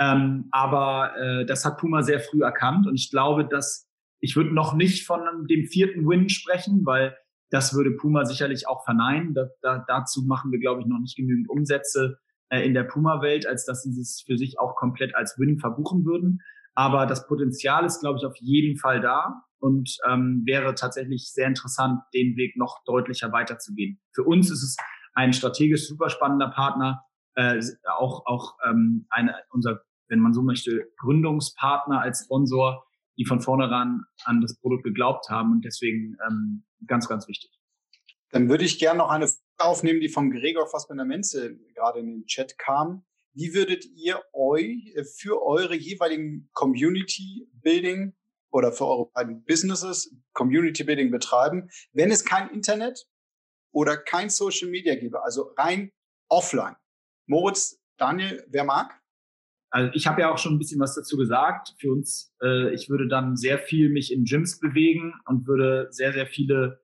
Ähm, aber äh, das hat Puma sehr früh erkannt und ich glaube, dass ich würde noch nicht von dem vierten Win sprechen, weil das würde Puma sicherlich auch verneinen. Da, da, dazu machen wir, glaube ich, noch nicht genügend Umsätze äh, in der Puma-Welt, als dass sie es für sich auch komplett als Win verbuchen würden. Aber das Potenzial ist, glaube ich, auf jeden Fall da und ähm, wäre tatsächlich sehr interessant, den Weg noch deutlicher weiterzugehen. Für uns ist es ein strategisch super spannender Partner, äh, auch auch ähm, eine, unser wenn man so möchte, Gründungspartner als Sponsor, die von vornherein das Produkt geglaubt haben und deswegen ähm, ganz, ganz wichtig. Dann würde ich gerne noch eine aufnehmen, die vom Gregor Fassbender-Menze gerade in den Chat kamen. Wie würdet ihr euch äh, für eure jeweiligen Community Building oder für eure beiden Businesses Community Building betreiben, wenn es kein Internet oder kein Social Media gäbe, also rein offline? Moritz, Daniel, wer mag? Also ich habe ja auch schon ein bisschen was dazu gesagt. Für uns, äh, ich würde dann sehr viel mich in Gyms bewegen und würde sehr, sehr viele,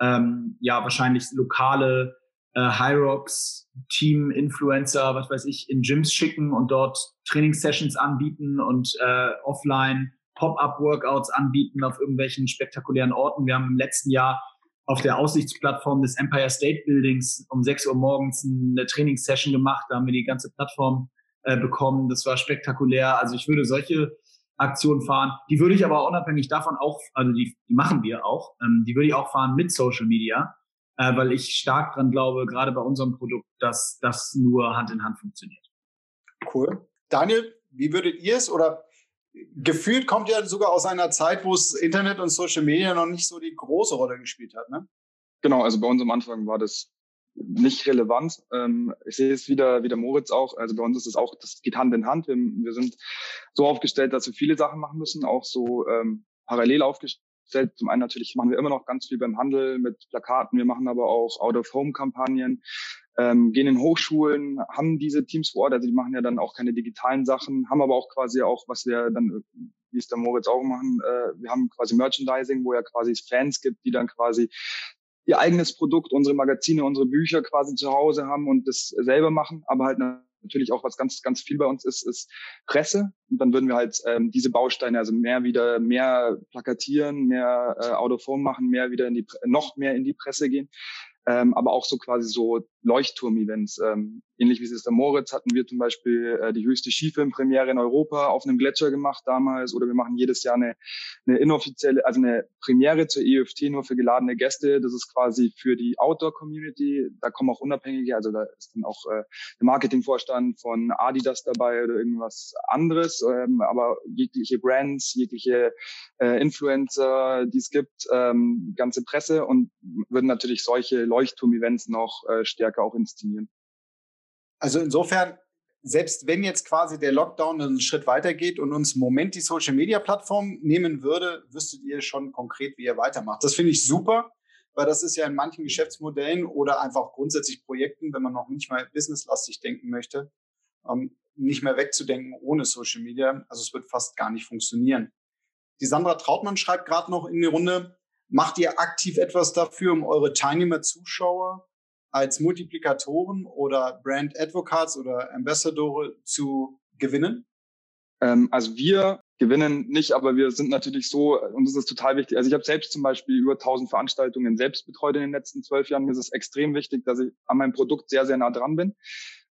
ähm, ja, wahrscheinlich lokale äh, High Rocks, Team, Influencer, was weiß ich, in Gyms schicken und dort Trainingssessions anbieten und äh, offline Pop-up-Workouts anbieten auf irgendwelchen spektakulären Orten. Wir haben im letzten Jahr auf der Aussichtsplattform des Empire State Buildings um 6 Uhr morgens eine Trainingssession gemacht. Da haben wir die ganze Plattform äh, bekommen. Das war spektakulär. Also ich würde solche Aktionen fahren. Die würde ich aber unabhängig davon auch, also die, die machen wir auch, ähm, die würde ich auch fahren mit Social Media, äh, weil ich stark dran glaube, gerade bei unserem Produkt, dass das nur Hand in Hand funktioniert. Cool. Daniel, wie würdet ihr es oder gefühlt kommt ja sogar aus einer Zeit, wo es Internet und Social Media noch nicht so die große Rolle gespielt hat, ne? Genau, also bei uns am Anfang war das nicht relevant. Ähm, ich sehe es wieder, wie der Moritz auch. Also bei uns ist es auch, das geht Hand in Hand. Wir, wir sind so aufgestellt, dass wir viele Sachen machen müssen, auch so ähm, parallel aufgestellt. Zum einen natürlich machen wir immer noch ganz viel beim Handel mit Plakaten. Wir machen aber auch Out-of-Home-Kampagnen, ähm, gehen in Hochschulen, haben diese Teams vor Ort. Also die machen ja dann auch keine digitalen Sachen, haben aber auch quasi auch, was wir dann, wie es der Moritz auch machen, äh, wir haben quasi Merchandising, wo ja quasi Fans gibt, die dann quasi ihr eigenes Produkt, unsere Magazine, unsere Bücher quasi zu Hause haben und das selber machen, aber halt natürlich auch was ganz, ganz viel bei uns ist, ist Presse. Und dann würden wir halt ähm, diese Bausteine, also mehr wieder, mehr plakatieren, mehr äh, Autophone machen, mehr wieder in die, noch mehr in die Presse gehen ähm, aber auch so quasi so Leuchtturm-Events. Ähm, ähnlich wie es der Moritz hatten wir zum Beispiel äh, die höchste Skifilmpremiere in Europa auf einem Gletscher gemacht damals oder wir machen jedes Jahr eine, eine inoffizielle, also eine Premiere zur EFT nur für geladene Gäste. Das ist quasi für die Outdoor-Community. Da kommen auch Unabhängige, also da ist dann auch äh, der Marketingvorstand von Adidas dabei oder irgendwas anderes, ähm, aber jegliche Brands, jegliche äh, Influencer, die es gibt, ähm, ganze Presse und würden natürlich solche Leuchtturm-Events noch äh, stärker auch inszenieren. Also insofern, selbst wenn jetzt quasi der Lockdown einen Schritt weitergeht und uns im Moment die Social Media Plattform nehmen würde, wüsstet ihr schon konkret, wie ihr weitermacht. Das finde ich super, weil das ist ja in manchen Geschäftsmodellen oder einfach grundsätzlich Projekten, wenn man noch nicht mal businesslastig denken möchte, ähm, nicht mehr wegzudenken ohne Social Media. Also es wird fast gar nicht funktionieren. Die Sandra Trautmann schreibt gerade noch in die Runde, Macht ihr aktiv etwas dafür, um eure Teilnehmer-Zuschauer als Multiplikatoren oder Brand Advocates oder Ambassadore zu gewinnen? Ähm, also wir gewinnen nicht, aber wir sind natürlich so, und das ist total wichtig. Also ich habe selbst zum Beispiel über 1000 Veranstaltungen selbst betreut in den letzten zwölf Jahren. Mir ist es extrem wichtig, dass ich an meinem Produkt sehr, sehr nah dran bin.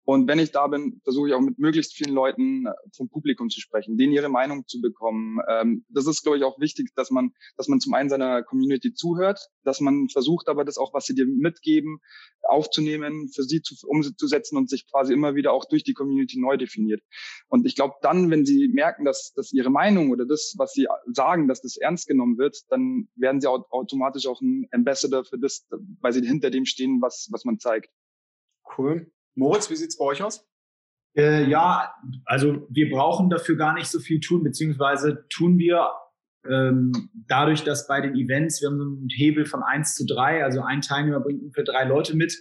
Und wenn ich da bin, versuche ich auch mit möglichst vielen Leuten äh, vom Publikum zu sprechen, denen ihre Meinung zu bekommen. Ähm, das ist, glaube ich, auch wichtig, dass man, dass man zum einen seiner Community zuhört, dass man versucht, aber das auch, was sie dir mitgeben, aufzunehmen, für sie zu, umzusetzen und sich quasi immer wieder auch durch die Community neu definiert. Und ich glaube, dann, wenn sie merken, dass, dass ihre Meinung oder das, was sie sagen, dass das ernst genommen wird, dann werden sie automatisch auch ein Ambassador für das, weil sie hinter dem stehen, was, was man zeigt. Cool. Moritz, wie sieht es bei euch aus? Äh, ja, also wir brauchen dafür gar nicht so viel tun, beziehungsweise tun wir ähm, dadurch, dass bei den Events, wir haben so einen Hebel von eins zu drei, also ein Teilnehmer bringt ungefähr drei Leute mit,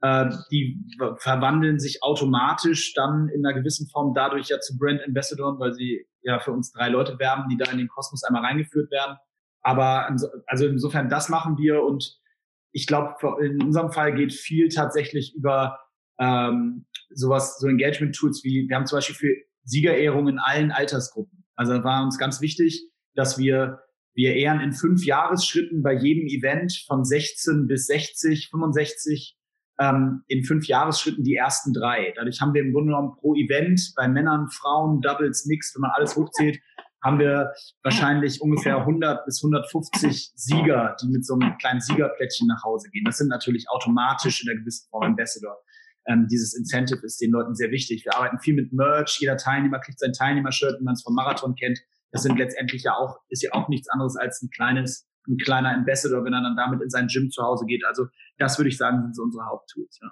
äh, die verwandeln sich automatisch dann in einer gewissen Form dadurch ja zu Brand Ambassadoren, weil sie ja für uns drei Leute werben, die da in den Kosmos einmal reingeführt werden. Aber also insofern, das machen wir und ich glaube, in unserem Fall geht viel tatsächlich über ähm, sowas, so Engagement-Tools wie, wir haben zum Beispiel für Siegerehrungen in allen Altersgruppen. Also war uns ganz wichtig, dass wir, wir ehren in fünf Jahresschritten bei jedem Event von 16 bis 60, 65 ähm, in fünf Jahresschritten die ersten drei. Dadurch haben wir im Grunde genommen pro Event bei Männern, Frauen, Doubles, Mixed, wenn man alles hochzählt, haben wir wahrscheinlich ungefähr 100 bis 150 Sieger, die mit so einem kleinen Siegerplättchen nach Hause gehen. Das sind natürlich automatisch in der gewissen Form Ambassador ähm, dieses Incentive ist den Leuten sehr wichtig. Wir arbeiten viel mit Merch. Jeder Teilnehmer kriegt sein Teilnehmershirt, wie man es vom Marathon kennt. Das sind letztendlich ja auch, ist ja auch nichts anderes als ein kleines ein kleiner Ambassador, wenn er dann damit in sein Gym zu Hause geht. Also das würde ich sagen, sind so unsere Haupttools. Ja.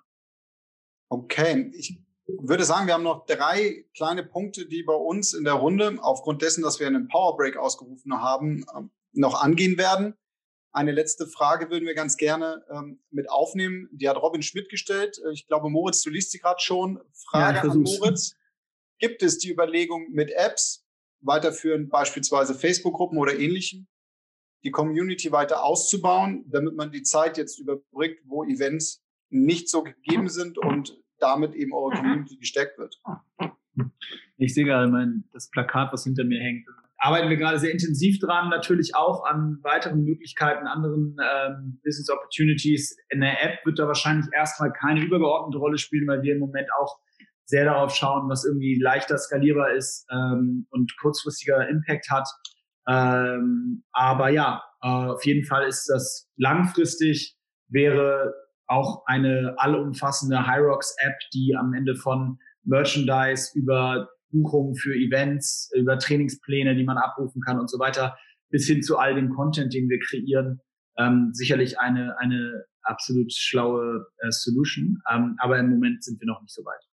Okay, ich würde sagen, wir haben noch drei kleine Punkte, die bei uns in der Runde, aufgrund dessen, dass wir einen Power Break ausgerufen haben, ähm, noch angehen werden. Eine letzte Frage würden wir ganz gerne ähm, mit aufnehmen. Die hat Robin Schmidt gestellt. Äh, ich glaube, Moritz, du liest sie gerade schon. Frage ja, an Moritz. Gibt es die Überlegung mit Apps, weiterführend beispielsweise Facebook-Gruppen oder ähnlichem, die Community weiter auszubauen, damit man die Zeit jetzt überbrückt, wo Events nicht so gegeben sind und damit eben eure mhm. Community gesteckt wird. Ich sehe gerade mein, das Plakat, was hinter mir hängt. Arbeiten wir gerade sehr intensiv dran, natürlich auch an weiteren Möglichkeiten, anderen ähm, Business Opportunities. In der App wird da wahrscheinlich erstmal keine übergeordnete Rolle spielen, weil wir im Moment auch sehr darauf schauen, was irgendwie leichter skalierbar ist ähm, und kurzfristiger Impact hat. Ähm, aber ja, äh, auf jeden Fall ist das langfristig wäre auch eine allumfassende Hyrox-App, die am Ende von Merchandise über Buchungen für Events, über Trainingspläne, die man abrufen kann und so weiter, bis hin zu all dem Content, den wir kreieren, ähm, sicherlich eine, eine absolut schlaue äh, Solution. Ähm, aber im Moment sind wir noch nicht so weit.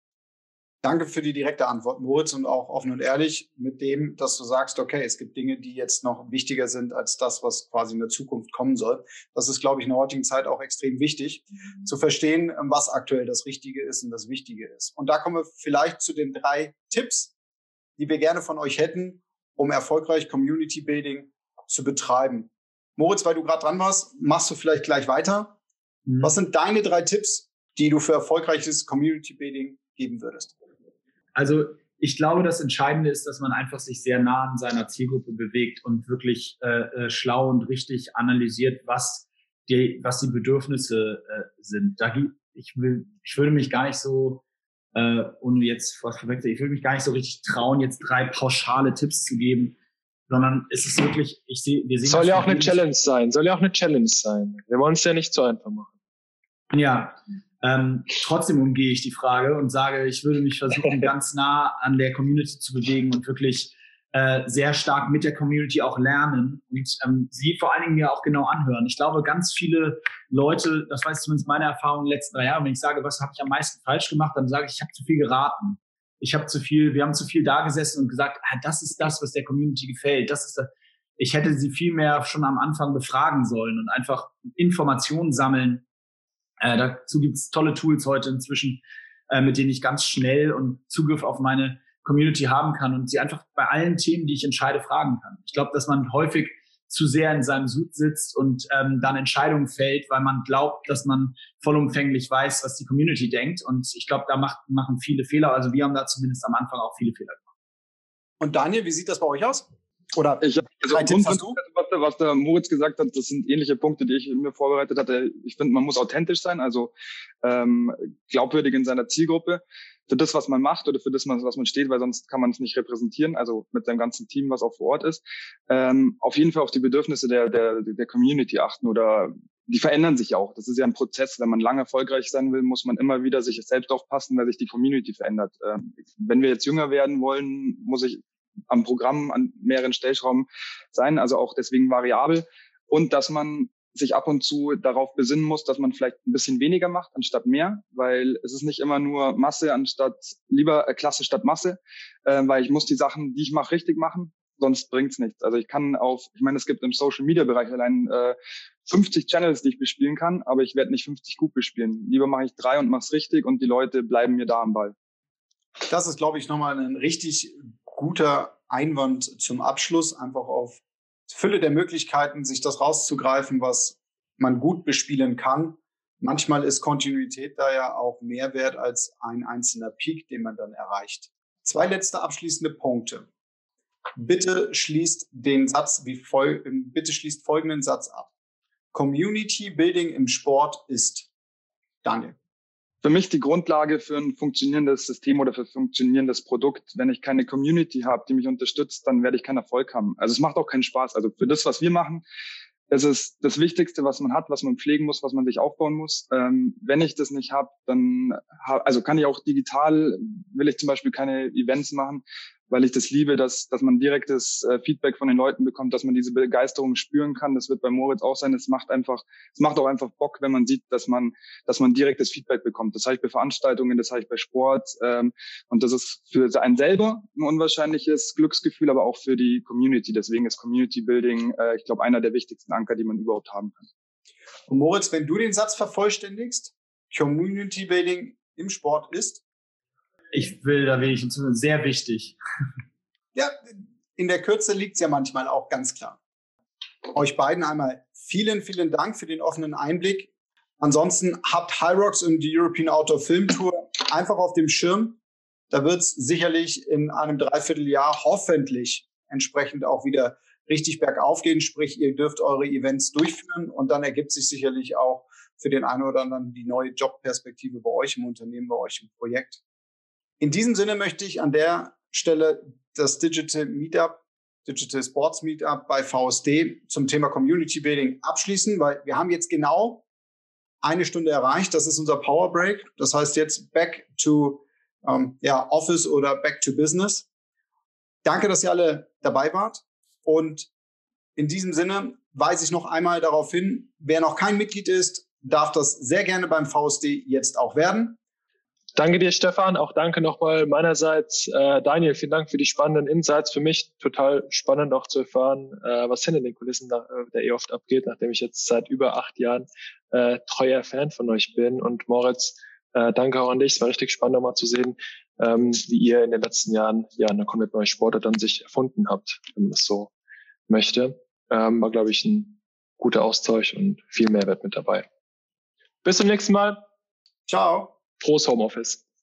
Danke für die direkte Antwort, Moritz, und auch offen und ehrlich mit dem, dass du sagst, okay, es gibt Dinge, die jetzt noch wichtiger sind als das, was quasi in der Zukunft kommen soll. Das ist, glaube ich, in der heutigen Zeit auch extrem wichtig, mhm. zu verstehen, was aktuell das Richtige ist und das Wichtige ist. Und da kommen wir vielleicht zu den drei Tipps, die wir gerne von euch hätten, um erfolgreich Community Building zu betreiben. Moritz, weil du gerade dran warst, machst du vielleicht gleich weiter. Mhm. Was sind deine drei Tipps, die du für erfolgreiches Community Building geben würdest? Also ich glaube, das Entscheidende ist, dass man einfach sich sehr nah an seiner Zielgruppe bewegt und wirklich äh, äh, schlau und richtig analysiert, was die, was die Bedürfnisse äh, sind. Da ich will, ich würde mich gar nicht so, äh, ohne jetzt ich würde mich gar nicht so richtig trauen, jetzt drei pauschale Tipps zu geben, sondern es ist wirklich, ich sehe, wir sehen. Soll ja auch eine Challenge sein, soll ja auch eine Challenge sein. Wir wollen es ja nicht so einfach machen. Ja, ähm, trotzdem umgehe ich die Frage und sage, ich würde mich versuchen, ganz nah an der Community zu bewegen und wirklich äh, sehr stark mit der Community auch lernen und ähm, sie vor allen Dingen mir auch genau anhören. Ich glaube, ganz viele Leute, das weiß zumindest meine Erfahrung in den letzten drei Jahren, wenn ich sage, was habe ich am meisten falsch gemacht, dann sage ich, ich habe zu viel geraten. Ich habe zu viel, wir haben zu viel da gesessen und gesagt, ah, das ist das, was der Community gefällt. Das ist das. Ich hätte sie viel mehr schon am Anfang befragen sollen und einfach Informationen sammeln, äh, dazu gibt's tolle Tools heute inzwischen, äh, mit denen ich ganz schnell und Zugriff auf meine Community haben kann und sie einfach bei allen Themen, die ich entscheide, fragen kann. Ich glaube, dass man häufig zu sehr in seinem Sud sitzt und ähm, dann Entscheidungen fällt, weil man glaubt, dass man vollumfänglich weiß, was die Community denkt. Und ich glaube, da macht, machen viele Fehler. Also wir haben da zumindest am Anfang auch viele Fehler gemacht. Und Daniel, wie sieht das bei euch aus? Oder ich, also was, der, was der Moritz gesagt hat, das sind ähnliche Punkte, die ich mir vorbereitet hatte. Ich finde, man muss authentisch sein, also ähm, glaubwürdig in seiner Zielgruppe für das, was man macht oder für das, was man steht, weil sonst kann man es nicht repräsentieren, also mit seinem ganzen Team, was auch vor Ort ist. Ähm, auf jeden Fall auf die Bedürfnisse der, der, der Community achten oder die verändern sich auch. Das ist ja ein Prozess. Wenn man lang erfolgreich sein will, muss man immer wieder sich selbst aufpassen, weil sich die Community verändert. Ähm, wenn wir jetzt jünger werden wollen, muss ich am Programm an mehreren Stellschrauben sein, also auch deswegen variabel. Und dass man sich ab und zu darauf besinnen muss, dass man vielleicht ein bisschen weniger macht anstatt mehr, weil es ist nicht immer nur Masse anstatt lieber äh, Klasse statt Masse, äh, weil ich muss die Sachen, die ich mache, richtig machen, sonst bringt's nichts. Also ich kann auf, ich meine, es gibt im Social Media Bereich allein äh, 50 Channels, die ich bespielen kann, aber ich werde nicht 50 gut bespielen. Lieber mache ich drei und mache es richtig und die Leute bleiben mir da am Ball. Das ist, glaube ich, nochmal ein richtig guter Einwand zum Abschluss, einfach auf Fülle der Möglichkeiten, sich das rauszugreifen, was man gut bespielen kann. Manchmal ist Kontinuität da ja auch mehr wert als ein einzelner Peak, den man dann erreicht. Zwei letzte abschließende Punkte. Bitte schließt den Satz wie fol bitte schließt folgenden Satz ab. Community Building im Sport ist Daniel für mich die Grundlage für ein funktionierendes System oder für ein funktionierendes Produkt. Wenn ich keine Community habe, die mich unterstützt, dann werde ich keinen Erfolg haben. Also es macht auch keinen Spaß. Also für das, was wir machen, es ist das Wichtigste, was man hat, was man pflegen muss, was man sich aufbauen muss. Ähm, wenn ich das nicht habe, dann hab, also kann ich auch digital, will ich zum Beispiel keine Events machen, weil ich das liebe, dass, dass man direktes äh, Feedback von den Leuten bekommt, dass man diese Begeisterung spüren kann. Das wird bei Moritz auch sein. Es macht einfach, es macht auch einfach Bock, wenn man sieht, dass man, dass man direktes Feedback bekommt. Das ich bei Veranstaltungen, das ich bei Sport. Ähm, und das ist für einen selber ein unwahrscheinliches Glücksgefühl, aber auch für die Community. Deswegen ist Community Building, äh, ich glaube, einer der wichtigsten Anker, die man überhaupt haben kann. Und Moritz, wenn du den Satz vervollständigst, Community Building im Sport ist? Ich will da wenig hinzufügen. Sehr wichtig. Ja, in der Kürze liegt es ja manchmal auch ganz klar. Euch beiden einmal vielen, vielen Dank für den offenen Einblick. Ansonsten habt High Rocks und die European Outdoor Film Tour einfach auf dem Schirm. Da wird es sicherlich in einem Dreivierteljahr hoffentlich entsprechend auch wieder richtig bergauf gehen. Sprich, ihr dürft eure Events durchführen und dann ergibt sich sicherlich auch für den einen oder anderen die neue Jobperspektive bei euch im Unternehmen, bei euch im Projekt. In diesem Sinne möchte ich an der Stelle das Digital Meetup, Digital Sports Meetup bei VSD zum Thema Community Building abschließen, weil wir haben jetzt genau eine Stunde erreicht. Das ist unser Power Break. Das heißt jetzt back to ähm, ja, Office oder back to Business. Danke, dass ihr alle dabei wart. Und in diesem Sinne weise ich noch einmal darauf hin, wer noch kein Mitglied ist, darf das sehr gerne beim VSD jetzt auch werden. Danke dir, Stefan. Auch danke nochmal meinerseits. Äh, Daniel, vielen Dank für die spannenden Insights. Für mich total spannend auch zu erfahren, äh, was hinter den Kulissen da, äh, der eh oft abgeht, nachdem ich jetzt seit über acht Jahren äh, treuer Fan von euch bin. Und Moritz, äh, danke auch an dich. Es war richtig spannend, mal zu sehen, ähm, wie ihr in den letzten Jahren ja eine komplett neue Sportart dann sich erfunden habt, wenn man das so möchte. Ähm, war, glaube ich, ein guter Austausch und viel Mehrwert mit dabei. Bis zum nächsten Mal. Ciao. Frohes Homeoffice.